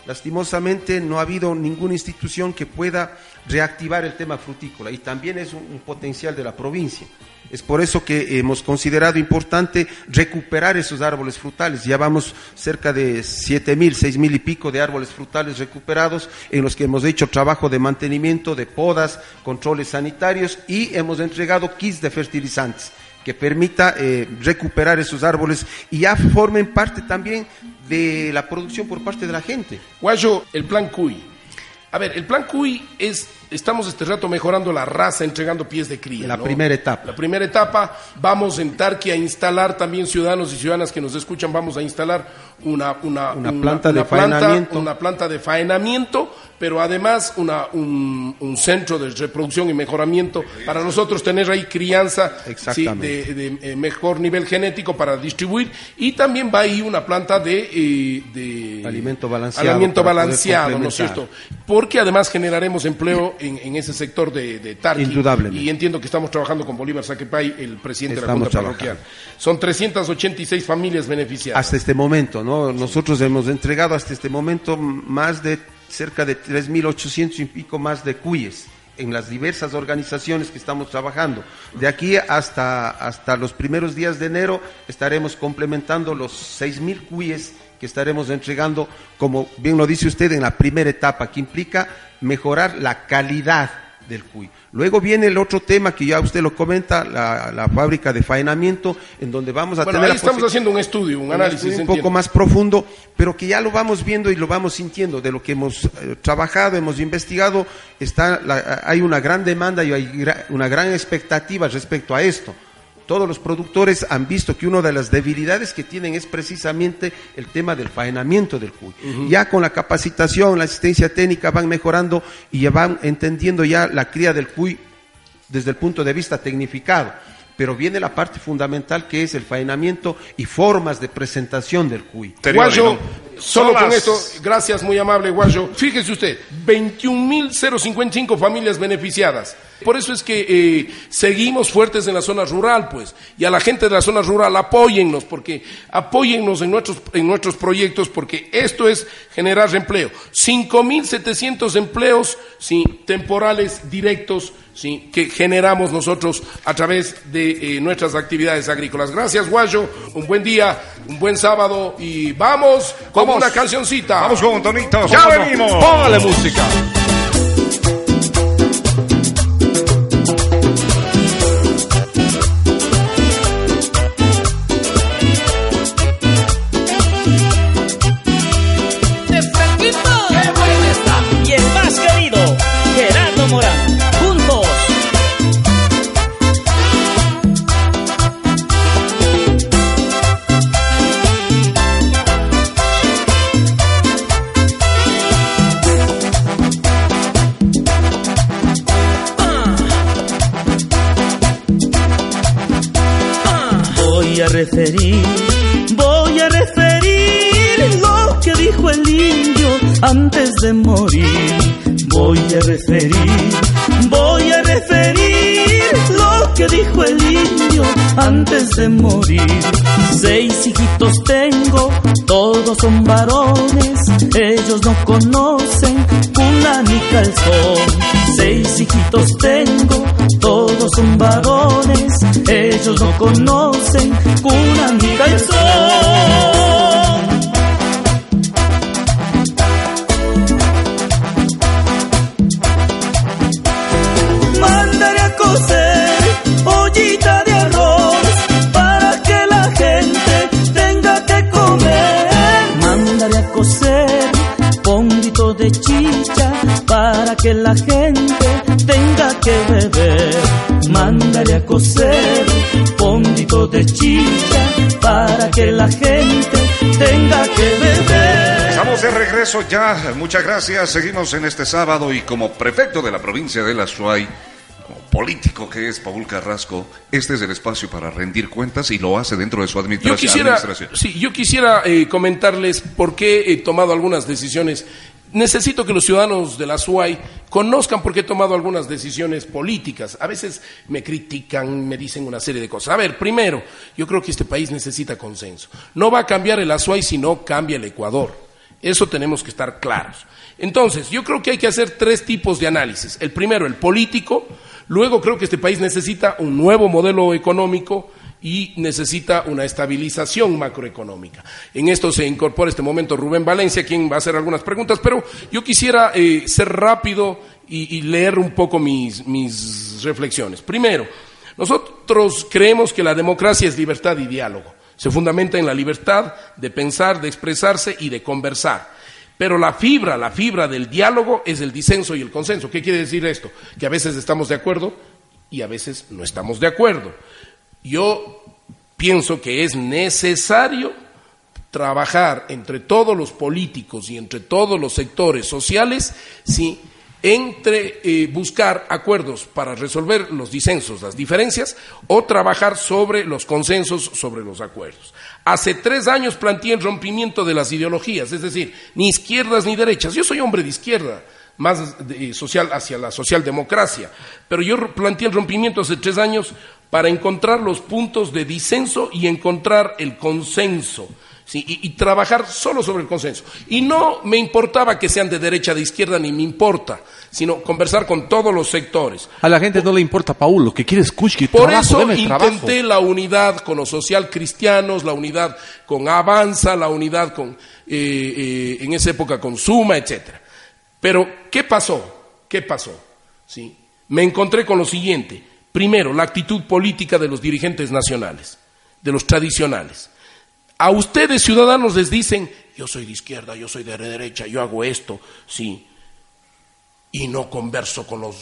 Lastimosamente no ha habido ninguna institución que pueda reactivar el tema frutícola y también es un, un potencial de la provincia. Es por eso que hemos considerado importante recuperar esos árboles frutales. Ya vamos cerca de siete mil, seis mil y pico de árboles frutales recuperados en los que hemos hecho trabajo de mantenimiento, de podas, controles sanitarios y hemos entregado kits de fertilizantes que permita eh, recuperar esos árboles y ya formen parte también de la producción por parte de la gente. Guayo, el plan CUI. A ver, el plan CUI es, estamos este rato mejorando la raza, entregando pies de cría. La ¿no? primera etapa. La primera etapa, vamos en Tarqui a instalar también ciudadanos y ciudadanas que nos escuchan, vamos a instalar una, una, Una planta de planta- faenamiento. una planta de faenamiento, pero además una, un, un centro de reproducción y mejoramiento para nosotros tener ahí crianza sí, de, de, eh, mejor nivel genético para distribuir y también va ahí una planta de, eh, de Alimento balanceado alimento balanceado, ¿no es cierto? Porque además generaremos empleo en, en ese sector de, de Tarqui. Indudablemente. Y entiendo que estamos trabajando con Bolívar Saquepay, el presidente de la Junta Parroquial. Son 386 familias beneficiadas. Hasta este momento, ¿no? Nosotros hemos entregado hasta este momento más de cerca de 3.800 y pico más de cuyes en las diversas organizaciones que estamos trabajando. De aquí hasta, hasta los primeros días de enero estaremos complementando los 6.000 cuyes que estaremos entregando, como bien lo dice usted, en la primera etapa, que implica mejorar la calidad del cuy. Luego viene el otro tema que ya usted lo comenta, la, la fábrica de faenamiento, en donde vamos a Bueno, tener ahí estamos haciendo un estudio, un un análisis. estudio un poco más profundo, pero que ya lo vamos viendo y lo vamos sintiendo de lo que hemos eh, trabajado, hemos investigado, está la- hay una gran demanda y hay gra- una gran expectativa respecto a esto. Todos los productores han visto que una de las debilidades que tienen es precisamente el tema del faenamiento del cuy. Ya con la capacitación, la asistencia técnica van mejorando y ya van entendiendo ya la cría del cuy desde el punto de vista tecnificado. Pero viene la parte fundamental que es el faenamiento y formas de presentación del cuy. Guayo, solo con esto, gracias, muy amable, Guayo. Fíjese usted, 21.055 familias beneficiadas. Por eso es que eh, seguimos fuertes en la zona rural, pues. Y a la gente de la zona rural, apóyennos, porque apóyennos en nuestros, en nuestros proyectos, porque esto es generar empleo. 5.700 empleos sí, temporales directos sí, que generamos nosotros a través de eh, nuestras actividades agrícolas. Gracias, Guayo. Un buen día, un buen sábado y vamos con Vamos. una cancioncita. Vamos con Tonito. ¡Ya venimos! ¡Póngale música! De morir. Seis hijitos tengo, todos son varones, ellos no conocen cuna ni calzón. Seis hijitos tengo, todos son varones, ellos no conocen cuna ni calzón. La gente tenga que beber. Mándale a coser pondito de chicha para que la gente tenga que beber. Estamos de regreso ya. Muchas gracias. Seguimos en este sábado y como prefecto de la provincia de La Suay, como político que es Paul Carrasco, este es el espacio para rendir cuentas y lo hace dentro de su Yo administración. quisiera, administración. sí, yo quisiera eh, comentarles por qué he tomado algunas decisiones. Necesito que los ciudadanos de la SUAY conozcan por qué he tomado algunas decisiones políticas. A veces me critican, me dicen una serie de cosas. A ver, primero, yo creo que este país necesita consenso. No va a cambiar el ASUAY si no cambia el Ecuador. Eso tenemos que estar claros. Entonces, yo creo que hay que hacer tres tipos de análisis. El primero, el político. Luego, creo que este país necesita un nuevo modelo económico y necesita una estabilización macroeconómica. En esto se incorpora este momento Rubén Valencia, quien va a hacer algunas preguntas, pero yo quisiera eh, ser rápido y, y leer un poco mis, mis reflexiones. Primero, nosotros creemos que la democracia es libertad y diálogo. Se fundamenta en la libertad de pensar, de expresarse y de conversar. Pero la fibra, la fibra del diálogo es el disenso y el consenso. ¿Qué quiere decir esto? Que a veces estamos de acuerdo y a veces no estamos de acuerdo. Yo pienso que es necesario trabajar entre todos los políticos y entre todos los sectores sociales, sí, entre eh, buscar acuerdos para resolver los disensos, las diferencias, o trabajar sobre los consensos, sobre los acuerdos. Hace tres años planteé el rompimiento de las ideologías, es decir, ni izquierdas ni derechas. Yo soy hombre de izquierda, más social hacia la socialdemocracia, pero yo planteé el rompimiento hace tres años para encontrar los puntos de disenso y encontrar el consenso y, trabajar solo sobre el consenso. Y no me importaba que sean de derecha, de izquierda, ni me importa, sino conversar con todos los sectores. A la gente no le importa, Paul, lo que quiere es que Por eso intenté la unidad con los social cristianos, la unidad con Avanza, la unidad con, eh, eh, en esa época con Suma, etcétera. Pero, ¿qué pasó? ¿Qué pasó? ¿Sí? Me encontré con lo siguiente. Primero, la actitud política de los dirigentes nacionales, de los tradicionales. A ustedes, ciudadanos, les dicen, yo soy de izquierda, yo soy de derecha, yo hago esto, sí, y no converso con los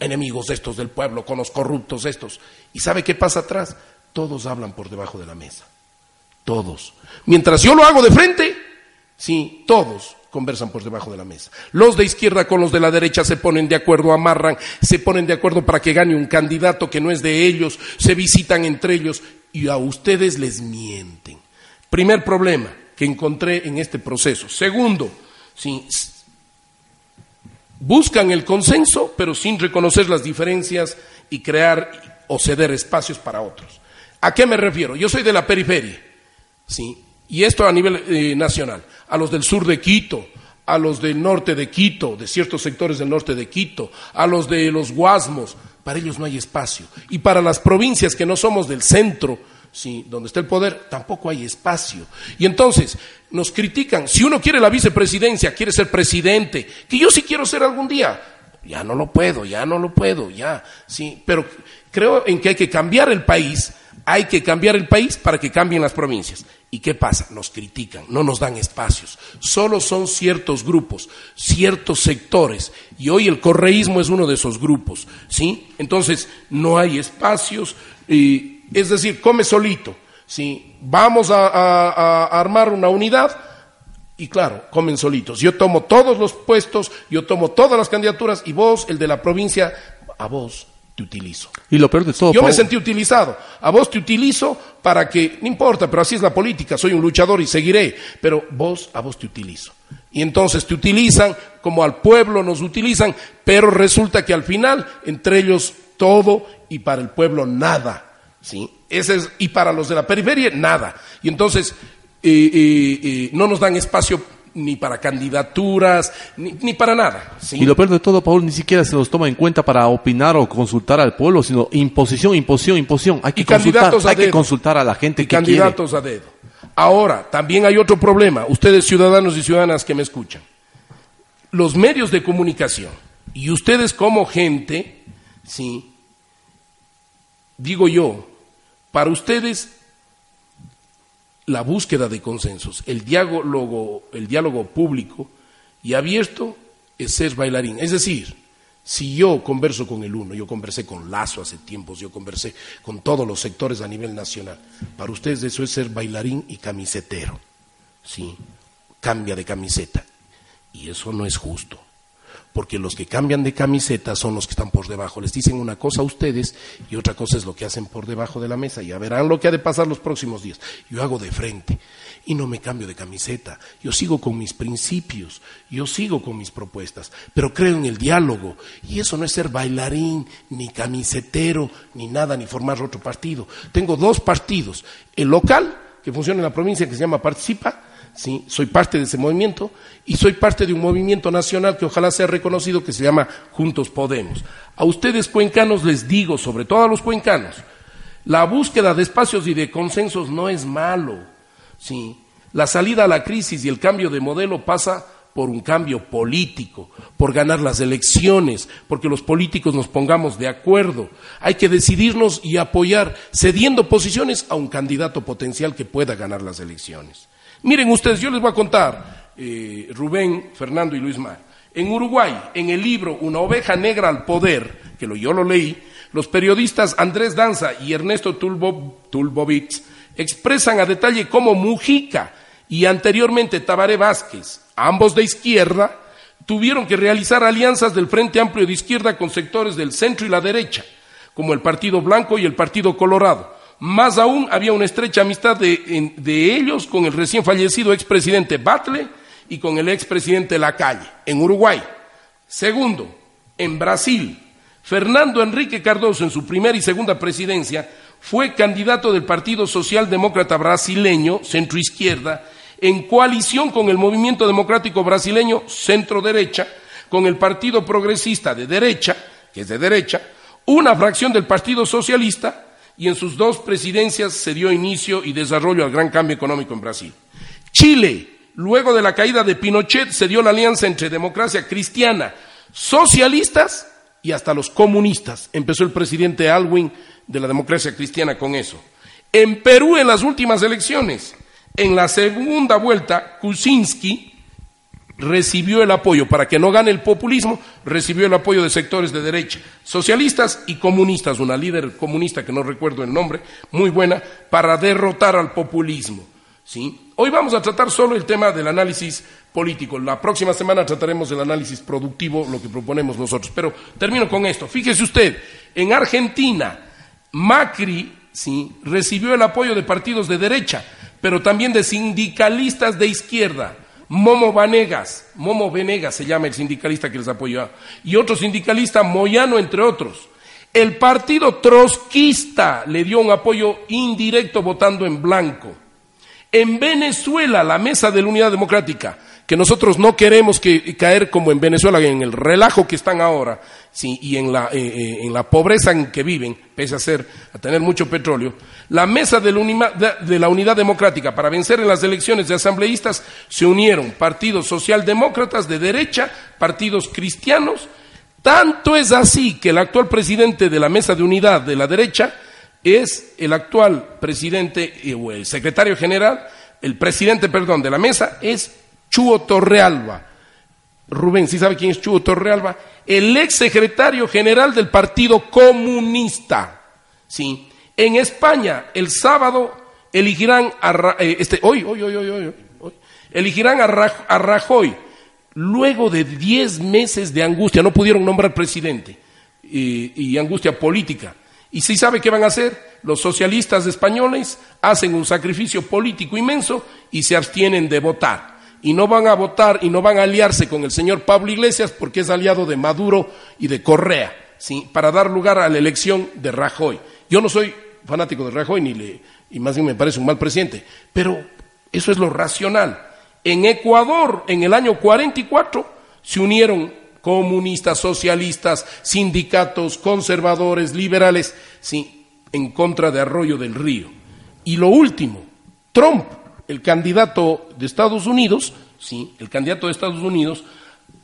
enemigos estos del pueblo, con los corruptos estos. ¿Y sabe qué pasa atrás? Todos hablan por debajo de la mesa. Todos. Mientras yo lo hago de frente, sí, todos conversan por debajo de la mesa. Los de izquierda con los de la derecha se ponen de acuerdo, amarran, se ponen de acuerdo para que gane un candidato que no es de ellos, se visitan entre ellos y a ustedes les mienten. Primer problema que encontré en este proceso. Segundo, buscan el consenso, pero sin reconocer las diferencias y crear o ceder espacios para otros. ¿A qué me refiero? Yo soy de la periferia, ¿sí? Y esto a nivel eh, nacional, a los del sur de Quito, a los del norte de Quito, de ciertos sectores del norte de Quito, a los de los Guasmos, para ellos no hay espacio. Y para las provincias que no somos del centro, Sí, donde está el poder, tampoco hay espacio. Y entonces nos critican, si uno quiere la vicepresidencia, quiere ser presidente, que yo sí quiero ser algún día, ya no lo puedo, ya no lo puedo, ya, sí, pero creo en que hay que cambiar el país, hay que cambiar el país para que cambien las provincias. ¿Y qué pasa? Nos critican, no nos dan espacios. Solo son ciertos grupos, ciertos sectores. Y hoy el correísmo es uno de esos grupos, ¿sí? Entonces, no hay espacios. y es decir, come solito. ¿sí? Vamos a, armar una unidad y claro, comen solitos. Yo tomo todos los puestos, yo tomo todas las candidaturas y vos, el de la provincia, a vos te utilizo. Y lo peor de todo. Yo me sentí utilizado. A vos te utilizo para que, no importa, pero así es la política, soy un luchador y seguiré, pero vos, a vos te utilizo. Y entonces te utilizan como al pueblo nos utilizan, pero resulta que al final, entre ellos todo y para el pueblo nada. ¿sí? Ese es, y para los de la periferia, nada. Y entonces, eh, eh, eh, no nos dan espacio ni para candidaturas, ni, para nada. Y lo peor de todo, Paul, ni siquiera se los toma en cuenta para opinar o consultar al pueblo, sino imposición, imposición, imposición. Hay que, consultar, hay que consultar a la gente que candidatos a dedo. Ahora, también hay otro problema, ustedes ciudadanos y ciudadanas que me escuchan. Los medios de comunicación y ustedes como gente, ¿sí? digo yo, para ustedes la búsqueda de consensos, el diálogo, el diálogo público y abierto es ser bailarín. Es decir, si yo converso con el uno, yo conversé con Lazo hace tiempos, yo conversé con todos los sectores a nivel nacional, para ustedes eso es ser bailarín y camisetero. ¿sí? Cambia de camiseta. Y eso no es justo porque los que cambian de camiseta son los que están por debajo. Les dicen una cosa a ustedes y otra cosa es lo que hacen por debajo de la mesa. Ya verán lo que ha de pasar los próximos días. Yo hago de frente y no me cambio de camiseta. Yo sigo con mis principios, yo sigo con mis propuestas, pero creo en el diálogo. Y eso no es ser bailarín, ni camisetero, ni nada, ni formar otro partido. Tengo dos partidos. El local, que funciona en la provincia, que se llama Participa, ¿sí? soy parte de ese movimiento y soy parte de un movimiento nacional que ojalá sea reconocido que se llama Juntos Podemos. A ustedes cuencanos les digo, sobre todo a los cuencanos, la búsqueda de espacios y de consensos no es malo. ¿sí? La salida a la crisis y el cambio de modelo pasa por un cambio político, por ganar las elecciones, porque los políticos nos pongamos de acuerdo. Hay que decidirnos y apoyar, cediendo posiciones a un candidato potencial que pueda ganar las elecciones. Miren ustedes, yo les voy a contar, eh, Rubén, Fernando y Luis Mar. En Uruguay, en el libro Una oveja negra al poder, que yo lo leí, los periodistas Andrés Danza y Ernesto Tulbovitz expresan a detalle cómo Mujica y anteriormente Tabaré Vázquez, ambos de izquierda, tuvieron que realizar alianzas del Frente Amplio de Izquierda con sectores del centro y la derecha, como el Partido Blanco y el Partido Colorado. Más aún, había una estrecha amistad de, ellos con el recién fallecido expresidente Batle y con el expresidente Lacalle, en Uruguay. Segundo, en Brasil, Fernando Enrique Cardoso, en su primera y segunda presidencia, fue candidato del Partido Socialdemócrata Brasileño, centro-izquierda, en coalición con el Movimiento Democrático Brasileño, centro-derecha, con el Partido Progresista de derecha, que es de derecha, una fracción del Partido Socialista, y en sus dos presidencias se dio inicio y desarrollo al gran cambio económico en Brasil. Chile, luego de la caída de Pinochet, se dio la alianza entre democracia cristiana, socialistas y hasta los comunistas. Empezó el presidente Alwin de la democracia cristiana con eso. En Perú, en las últimas elecciones, en la segunda vuelta, Kuczynski recibió el apoyo, para que no gane el populismo, recibió el apoyo de sectores de derecha, socialistas y comunistas, una líder comunista que no recuerdo el nombre, muy buena, para derrotar al populismo. ¿sí? Hoy vamos a tratar solo el tema del análisis político. La próxima semana trataremos del análisis productivo, lo que proponemos nosotros. Pero termino con esto. Fíjese usted, en Argentina, Macri ¿sí? recibió el apoyo de partidos de derecha, pero también de sindicalistas de izquierda. Momo Vanegas, Momo Venegas se llama el sindicalista que les apoyó, y otro sindicalista, Moyano, entre otros. El partido trotskista le dio un apoyo indirecto votando en blanco. En Venezuela, la Mesa de la Unidad Democrática, que nosotros no queremos que, caer como en Venezuela, en el relajo que están ahora, y en la, eh, eh, en la pobreza en que viven, pese a, ser, a tener mucho petróleo, la Mesa de la, Unidad Democrática para vencer en las elecciones de asambleístas se unieron partidos socialdemócratas de derecha, partidos cristianos, tanto es así que el actual presidente de la Mesa de Unidad de la derecha, es el actual presidente eh, o el secretario general, el presidente, perdón, de la mesa es Chuo Torrealba. Rubén, ¿sí sabe quién es Chuo Torrealba? El ex secretario general del Partido Comunista. ¿sí? En España, el sábado elegirán a, eh, este, hoy, hoy, hoy, hoy, hoy, hoy, elegirán a, Rajoy. Luego de diez meses de angustia, no pudieron nombrar presidente y angustia política. ¿Y si sabe qué van a hacer? Los socialistas españoles hacen un sacrificio político inmenso y se abstienen de votar. Y no van a votar y no van a aliarse con el señor Pablo Iglesias porque es aliado de Maduro y de Correa, ¿sí? para dar lugar a la elección de Rajoy. Yo no soy fanático de Rajoy ni le, y más bien me parece un mal presidente, pero eso es lo racional. En Ecuador, en el año 44, se unieron comunistas, socialistas, sindicatos, conservadores, liberales, sí, en contra de Arroyo del Río. Y lo último, Trump, el candidato de Estados Unidos, sí, el candidato de Estados Unidos,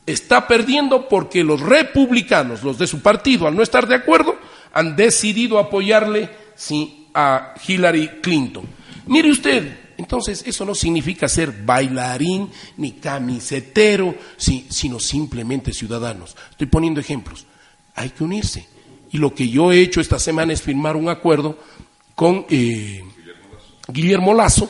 está perdiendo porque los republicanos, los de su partido, al no estar de acuerdo, han decidido apoyarle sí, a Hillary Clinton. Mire usted, entonces, eso no significa ser bailarín ni camisetero, sino simplemente ciudadanos. Estoy poniendo ejemplos. Hay que unirse. Y lo que yo he hecho esta semana es firmar un acuerdo con eh, Guillermo Lazo,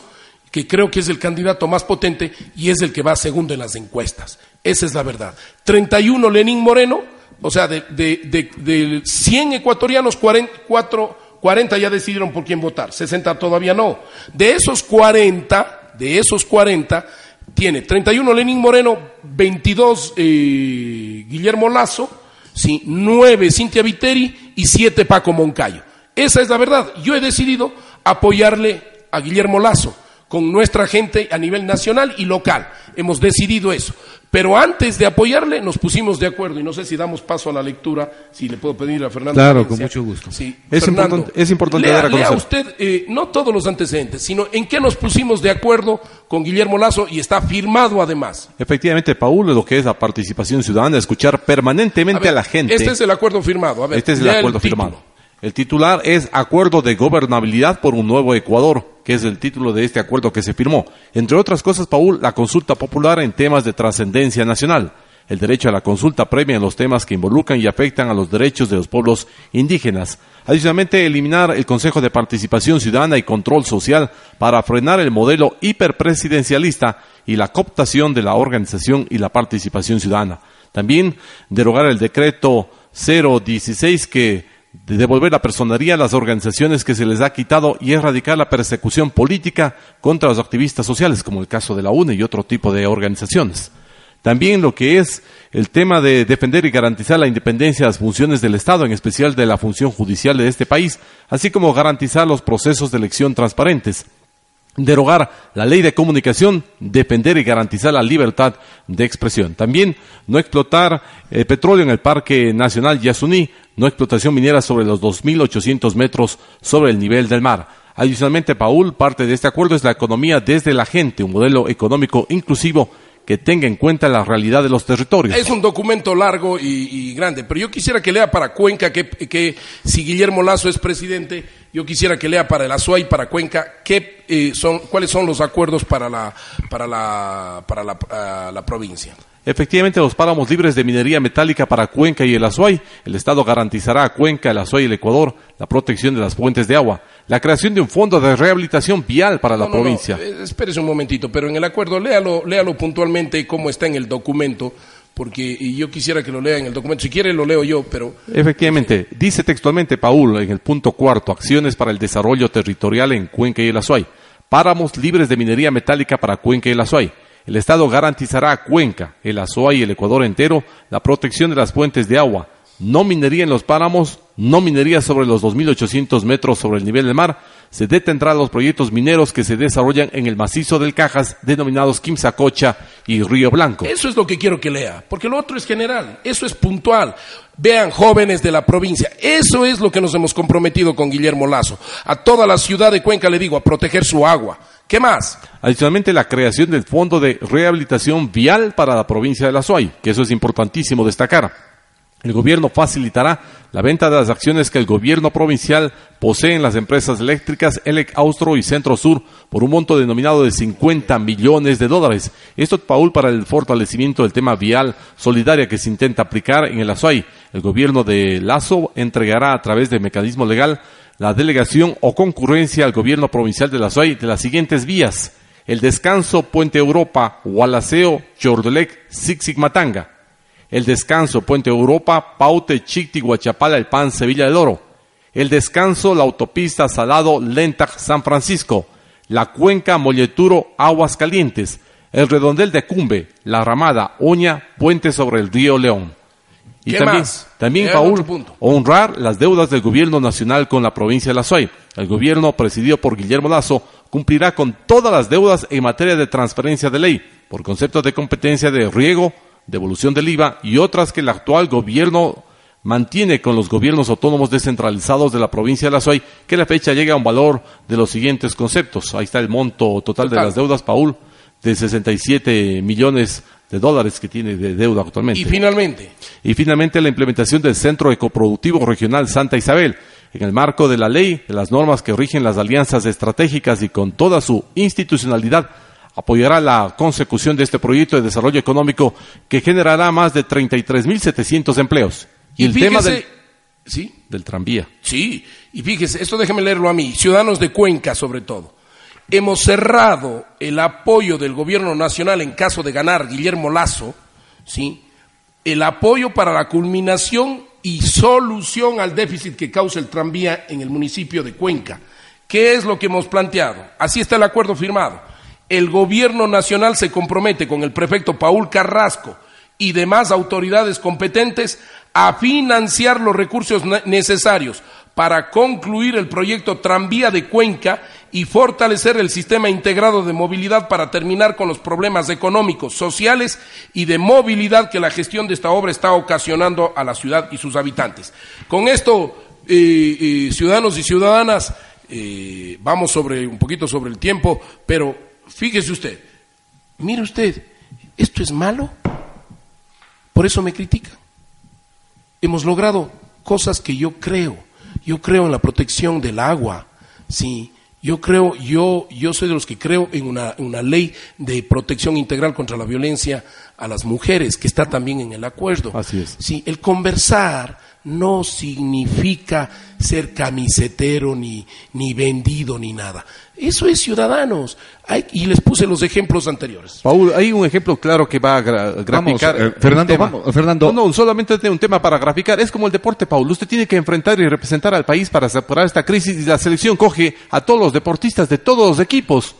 que creo que es el candidato más potente y es el que va segundo en las encuestas. Esa es la verdad. 31 Lenín Moreno, o sea, de, de, de 100 ecuatorianos, 44 40 ya decidieron por quién votar, 60 todavía no. De esos 40, de esos 40, tiene 31 Lenín Moreno, 22 eh, Guillermo Lazo, ¿sí? 9 Cintia Viteri y 7 Paco Moncayo. Esa es la verdad. Yo he decidido apoyarle a Guillermo Lazo con nuestra gente a nivel nacional y local. Hemos decidido eso. Pero antes de apoyarle nos pusimos de acuerdo y no sé si damos paso a la lectura, si le puedo pedir a Fernando. Claro, Valencia. con mucho gusto. Sí, Es Fernando, importante- es importante lea, dar a lea conocer. usted eh, no todos los antecedentes, sino en qué nos pusimos de acuerdo con Guillermo Lazo y está firmado además. Efectivamente, Paul, lo que es la participación ciudadana, escuchar permanentemente a, ver, la gente. Este es el acuerdo firmado. A ver, Este es el lea acuerdo firmado. El titular es Acuerdo de Gobernabilidad por un Nuevo Ecuador, que es el título de este acuerdo que se firmó. Entre otras cosas, Paul, la consulta popular en temas de trascendencia nacional. El derecho a la consulta previa en los temas que involucran y afectan a los derechos de los pueblos indígenas. Adicionalmente, eliminar el Consejo de Participación Ciudadana y Control Social para frenar el modelo hiperpresidencialista y la cooptación de la organización y la participación ciudadana. También derogar el decreto 016 que de devolver la personería a las organizaciones que se les ha quitado y erradicar la persecución política contra los activistas sociales, como el caso de la UNE y otro tipo de organizaciones. También lo que es el tema de defender y garantizar la independencia de las funciones del Estado, en especial de la función judicial de este país, así como garantizar los procesos de elección transparentes derogar la ley de comunicación, defender y garantizar la libertad de expresión. También no explotar eh, petróleo en el Parque Nacional Yasuní, no explotación minera sobre los 2.800 metros sobre el nivel del mar. Adicionalmente, Paul, parte de este acuerdo es la economía desde la gente, un modelo económico inclusivo que tenga en cuenta la realidad de los territorios. Es un documento largo y, grande, pero yo quisiera que lea para Cuenca que, que si Guillermo Lazo es presidente, yo quisiera que lea para el Azuay y para Cuenca qué, eh, son, cuáles son los acuerdos para la, para la, para la, ah, la provincia. Efectivamente, los páramos libres de minería metálica para Cuenca y el Azuay. El Estado garantizará a Cuenca, el Azuay y el Ecuador la protección de las fuentes de agua. La creación de un fondo de rehabilitación vial para la No, no, no, provincia. eh, espérese un momentito, pero en el acuerdo léalo, léalo puntualmente cómo está en el documento, porque y yo quisiera que lo lea en el documento. Si quiere lo leo yo, pero Efectivamente, dice textualmente Paul en el punto cuarto, acciones para el desarrollo territorial en Cuenca y el Azuay. Páramos libres de minería metálica para Cuenca y el Azuay. El Estado garantizará a Cuenca, el Azuay y el Ecuador entero la protección de las fuentes de agua. No minería en los páramos, no minería sobre los 2.800 metros sobre el nivel del mar. Se detendrá los proyectos mineros que se desarrollan en el macizo del Cajas, denominados Quimsacocha y Río Blanco. Eso es lo que quiero que lea, porque lo otro es general, eso es puntual. Vean, jóvenes de la provincia, eso es lo que nos hemos comprometido con Guillermo Lazo. A toda la ciudad de Cuenca le digo, a proteger su agua. ¿Qué más? Adicionalmente, la creación del Fondo de Rehabilitación Vial para la provincia de la Suay, que eso es importantísimo destacar. El gobierno facilitará la venta de las acciones que el gobierno provincial posee en las empresas eléctricas ELEC Austro y Centro Sur por un monto denominado de 50 millones de dólares. Esto, Paul, para el fortalecimiento del tema vial solidaria que se intenta aplicar en el Azuay. El gobierno de Lazo entregará a través de mecanismo legal la delegación o concurrencia al gobierno provincial de la Azuay de las siguientes vías. El descanso Puente Europa, Gualaceo, Chordelec, Zigzigmatanga. El descanso Puente Europa, Paute, Chicti, Guachapala, El Pan, Sevilla del Oro. El descanso, la autopista Salado, Lentac, San Francisco. La cuenca Molleturo, Aguas Calientes. El redondel de Cumbe, La Ramada, Oña, Puente sobre el río León. Y ¿Qué también, más? también Paul, honrar las deudas del gobierno nacional con la provincia de La Suay. El gobierno presidido por Guillermo Lazo cumplirá con todas las deudas en materia de transparencia de ley, por conceptos de competencia de riego, devolución del IVA y otras que el actual gobierno mantiene con los gobiernos autónomos descentralizados de la provincia de La Suay, que la fecha llega a un valor de los siguientes conceptos. Ahí está el monto total, de las deudas, Paul, de 67 millones de dólares que tiene de deuda actualmente. Y finalmente, Y finalmente la implementación del Centro Ecoproductivo Regional Santa Isabel, en el marco de la ley, de las normas que rigen las alianzas estratégicas y con toda su institucionalidad, apoyará la consecución de este proyecto de desarrollo económico que generará más de 33.700 empleos. Y, y el tema del, sí, del tranvía. Sí, y fíjese, esto déjeme leerlo a mí, ciudadanos de Cuenca sobre todo. Hemos cerrado el apoyo del gobierno nacional en caso de ganar Guillermo Lazo, ¿sí? El apoyo para la culminación y solución al déficit que causa el tranvía en el municipio de Cuenca. ¿Qué es lo que hemos planteado? Así está el acuerdo firmado. El gobierno nacional se compromete con el prefecto Paul Carrasco y demás autoridades competentes a financiar los recursos ne- necesarios para concluir el proyecto Tranvía de Cuenca y fortalecer el sistema integrado de movilidad para terminar con los problemas económicos, sociales y de movilidad que la gestión de esta obra está ocasionando a la ciudad y sus habitantes. Con esto, eh, eh, ciudadanos y ciudadanas, eh, vamos sobre un poquito sobre el tiempo, pero fíjese usted, mire usted, ¿esto es malo? Por eso me critica. Hemos logrado cosas que yo creo. Yo creo en la protección del agua, sí. Yo creo, yo, yo soy de los que creo en una, una ley de protección integral contra la violencia a las mujeres, que está también en el acuerdo. Así es. Sí, el conversar no significa ser camisetero ni, ni vendido ni nada. Eso es ciudadanos. Hay- y les puse los ejemplos anteriores. Paul, hay un ejemplo claro que va a gra- graficar. eh, el Fernando, tema. vamos, Fernando. No, no, solamente tiene un tema para graficar. Es como el deporte, Paul. Usted tiene que enfrentar y representar al país para superar esta crisis y la selección coge a todos los deportistas de todos los equipos.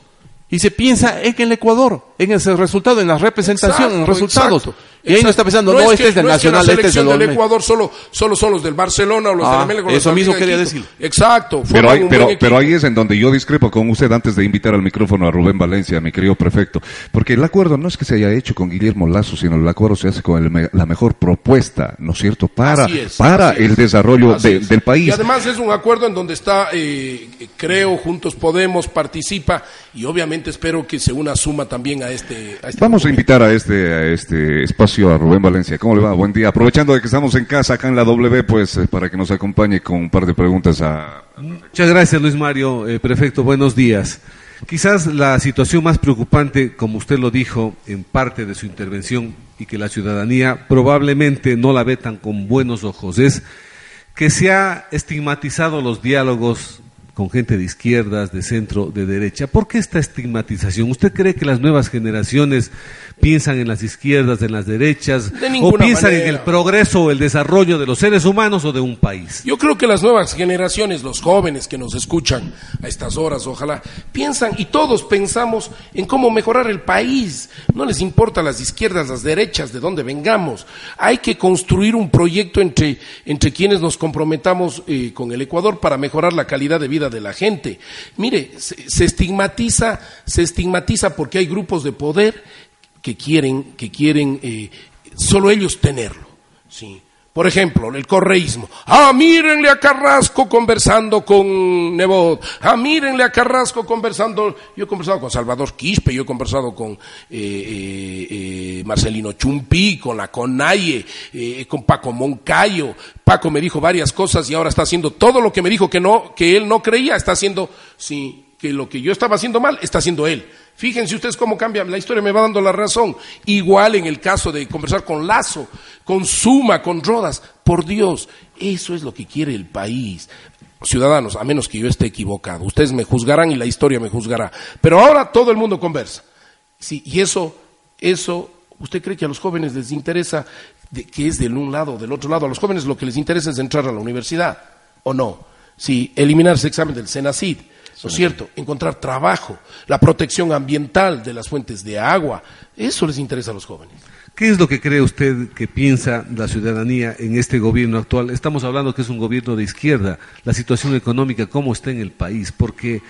Y se piensa en el Ecuador, en ese resultado, en la representación, en los resultados. exacto, y ahí no está exacto. pensando, no, este que- es del no que Nacional, la este es del selección del Olmedo. Ecuador solo, solo son los del Barcelona o los Ah, del América. eso de mismo de quería Quito. decir. Exacto. Pero, hay- pero, pero ahí es en donde yo discrepo con usted antes de invitar al micrófono a Rubén Valencia, mi querido prefecto. Porque el acuerdo no es que se haya hecho con Guillermo Lazo, sino el acuerdo se hace con el me- la mejor propuesta, ¿no es cierto?, para, es, para el es. desarrollo de- es. del país. Y además es un acuerdo en donde está, eh, creo, Juntos Podemos, participa y obviamente espero que se una suma también a este. A este Vamos a invitar a este, a este espacio a Rubén Valencia. ¿Cómo le va? Buen día. Aprovechando de que estamos en casa acá en la W, pues eh, para que nos acompañe con un par de preguntas a... Muchas gracias, Luis Mario. Eh, prefecto, buenos días. Quizás la situación más preocupante, como usted lo dijo en parte de su intervención, y que la ciudadanía probablemente no la ve tan con buenos ojos, es que se ha estigmatizado los diálogos con gente de izquierdas, de centro, de derecha. ¿Por qué esta estigmatización? ¿Usted cree que las nuevas generaciones piensan en las izquierdas, en las derechas, De o piensan en el progreso o el desarrollo de los seres humanos o de un país? Yo creo que las nuevas generaciones, los jóvenes que nos escuchan a estas horas, ojalá, piensan y todos pensamos en cómo mejorar el país. No les importa las izquierdas, las derechas, de dónde vengamos. Hay que construir un proyecto entre, entre quienes nos comprometamos eh, con el Ecuador para mejorar la calidad de vida de la gente. Mire, se, estigmatiza, se estigmatiza porque hay grupos de poder que quieren, que quieren eh, solo ellos tenerlo. Sí. Por ejemplo, el correísmo. Ah, mírenle a Carrasco conversando con Nebot. Ah, mírenle a Carrasco conversando. Yo he conversado con Salvador Quispe, yo he conversado con eh, eh, eh, Marcelino Chumpi, con la Conaye, eh, con Paco Moncayo. Paco me dijo varias cosas y ahora está haciendo todo lo que me dijo que no, que él no creía, está haciendo, sí, que lo que yo estaba haciendo mal, está haciendo él. Fíjense ustedes cómo cambia, la historia me va dando la razón. Igual en el caso de conversar con Lazo, con Suma, con Rodas. Por Dios, eso es lo que quiere el país. Ciudadanos, a menos que yo esté equivocado, ustedes me juzgarán y la historia me juzgará. Pero ahora todo el mundo conversa. Sí, y eso, eso, ¿usted cree que a los jóvenes les interesa que es del un lado o del otro lado? A los jóvenes lo que les interesa es entrar a la universidad, ¿o no? Sí, eliminar ese examen del SENACID. ¿No es cierto? Encontrar trabajo, la protección ambiental de las fuentes de agua, eso les interesa a los jóvenes. ¿Qué es lo que cree usted que piensa la ciudadanía en este gobierno actual? Estamos hablando que es un gobierno de izquierda. La situación económica, ¿cómo está en el país? Porque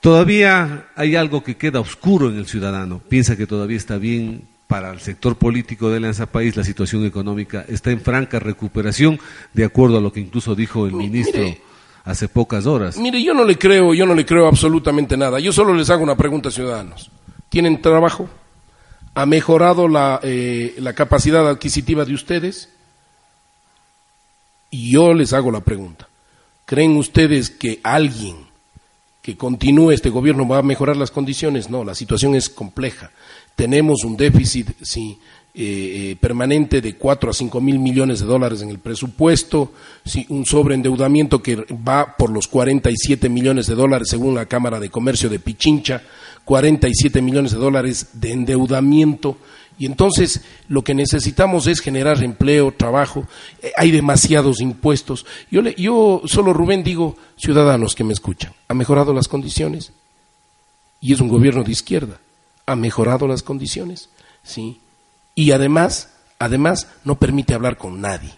todavía hay algo que queda oscuro en el ciudadano. Piensa que todavía está bien para el sector político de Alianza País, la situación económica está en franca recuperación, de acuerdo a lo que incluso dijo el ministro hace pocas horas. Mire, yo no le creo, yo no le creo absolutamente nada. Yo solo les hago una pregunta, ciudadanos. ¿Tienen trabajo? ¿Ha mejorado la, eh, la capacidad adquisitiva de ustedes? Y yo les hago la pregunta. ¿Creen ustedes que alguien que continúe este gobierno va a mejorar las condiciones? No, la situación es compleja. Tenemos un déficit, sí, eh, eh, permanente de 4 a 5 mil millones de dólares en el presupuesto, un sobreendeudamiento que va por los 47 millones de dólares según la Cámara de Comercio de Pichincha, 47 millones de dólares de endeudamiento. Y entonces lo que necesitamos es generar empleo, trabajo. Eh, hay demasiados impuestos. Yo, le, yo solo, Rubén, digo, ciudadanos que me escuchan, ¿ha mejorado las condiciones? Y es un gobierno de izquierda. ¿Ha mejorado las condiciones? Sí. Y además, además, no permite hablar con nadie.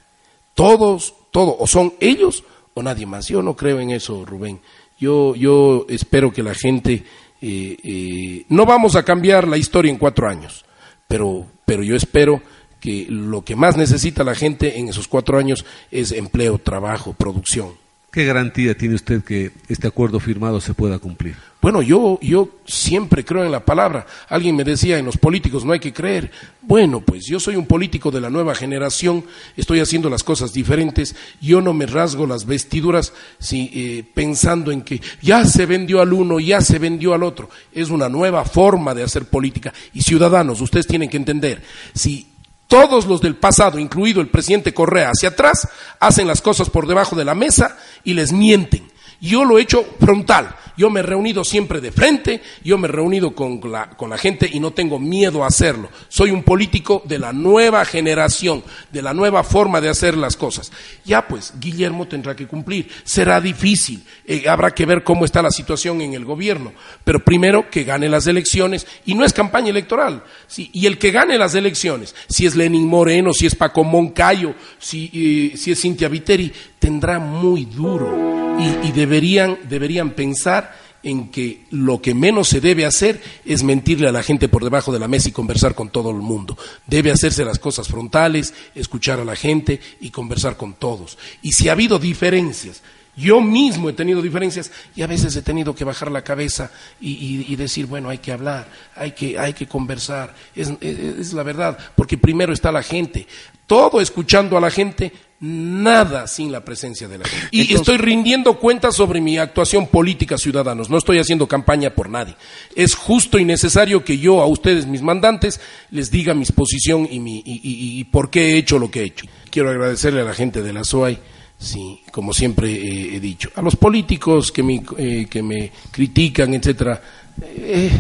Todos, todo, o son ellos o nadie más. Yo no creo en eso, Rubén. Yo, yo espero que la gente, eh, eh, no vamos a cambiar la historia en cuatro años, pero, pero yo espero que lo que más necesita la gente en esos cuatro años es empleo, trabajo, producción. ¿Qué garantía tiene usted que este acuerdo firmado se pueda cumplir? Bueno, yo, yo siempre creo en la palabra. Alguien me decía, en los políticos no hay que creer. Bueno, pues yo soy un político de la nueva generación, estoy haciendo las cosas diferentes, yo no me rasgo las vestiduras eh, pensando en que ya se vendió al uno, ya se vendió al otro. Es una nueva forma de hacer política. Y ciudadanos, ustedes tienen que entender, si todos los del pasado, incluido el presidente Correa, hacia atrás, hacen las cosas por debajo de la mesa y les mienten. Yo lo he hecho frontal. Yo me he reunido siempre de frente, yo me he reunido con la, gente y no tengo miedo a hacerlo. Soy un político de la nueva generación, de la nueva forma de hacer las cosas. Ya pues, Guillermo tendrá que cumplir. Será difícil. Eh, habrá que ver cómo está la situación en el gobierno. Pero primero que gane las elecciones y no es campaña electoral. Y el que gane las elecciones, si es Lenin Moreno, si es Paco Moncayo, si, eh, si es Cintia Viteri, tendrá muy duro y, deberían, deberían pensar en que lo que menos se debe hacer es mentirle a la gente por debajo de la mesa y conversar con todo el mundo. Debe hacerse las cosas frontales, escuchar a la gente y conversar con todos. Y si ha habido diferencias, yo mismo he tenido diferencias y a veces he tenido que bajar la cabeza y, decir, bueno, hay que hablar, hay que, hay que conversar. Es, es la verdad, porque primero está la gente. Todo escuchando a la gente nada sin la presencia de la gente. Y estoy rindiendo cuentas sobre mi actuación política, ciudadanos. No estoy haciendo campaña por nadie. Es justo y necesario que yo a ustedes, mis mandantes, les diga mi posición y, mi, y, por qué he hecho lo que he hecho. Quiero agradecerle a la gente de la SOAI. Sí, como siempre he dicho. A los políticos que me, eh, que me critican, etcétera. Eh,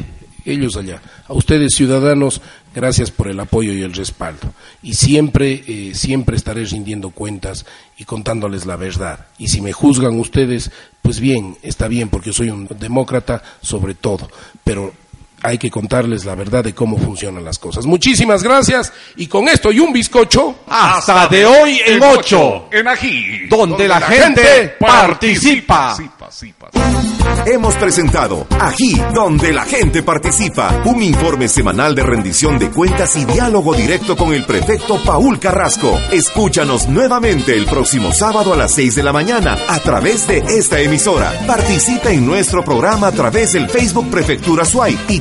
ellos allá. A ustedes, ciudadanos, gracias por el apoyo y el respaldo. Y siempre, eh, siempre estaré rindiendo cuentas y contándoles la verdad. Y si me juzgan ustedes, pues bien, está bien, porque soy un demócrata sobre todo. Pero hay que contarles la verdad de cómo funcionan las cosas. Muchísimas gracias y con esto y un bizcocho. Hasta de hoy en ocho. En Ají. Donde, la, gente, participa. Hemos presentado Ají, donde la gente participa. Un informe semanal de rendición de cuentas y diálogo directo con el prefecto Paul Carrasco. Escúchanos nuevamente el próximo sábado a las 6 de la mañana a través de esta emisora. Participa en nuestro programa a través del Facebook Prefectura Suay y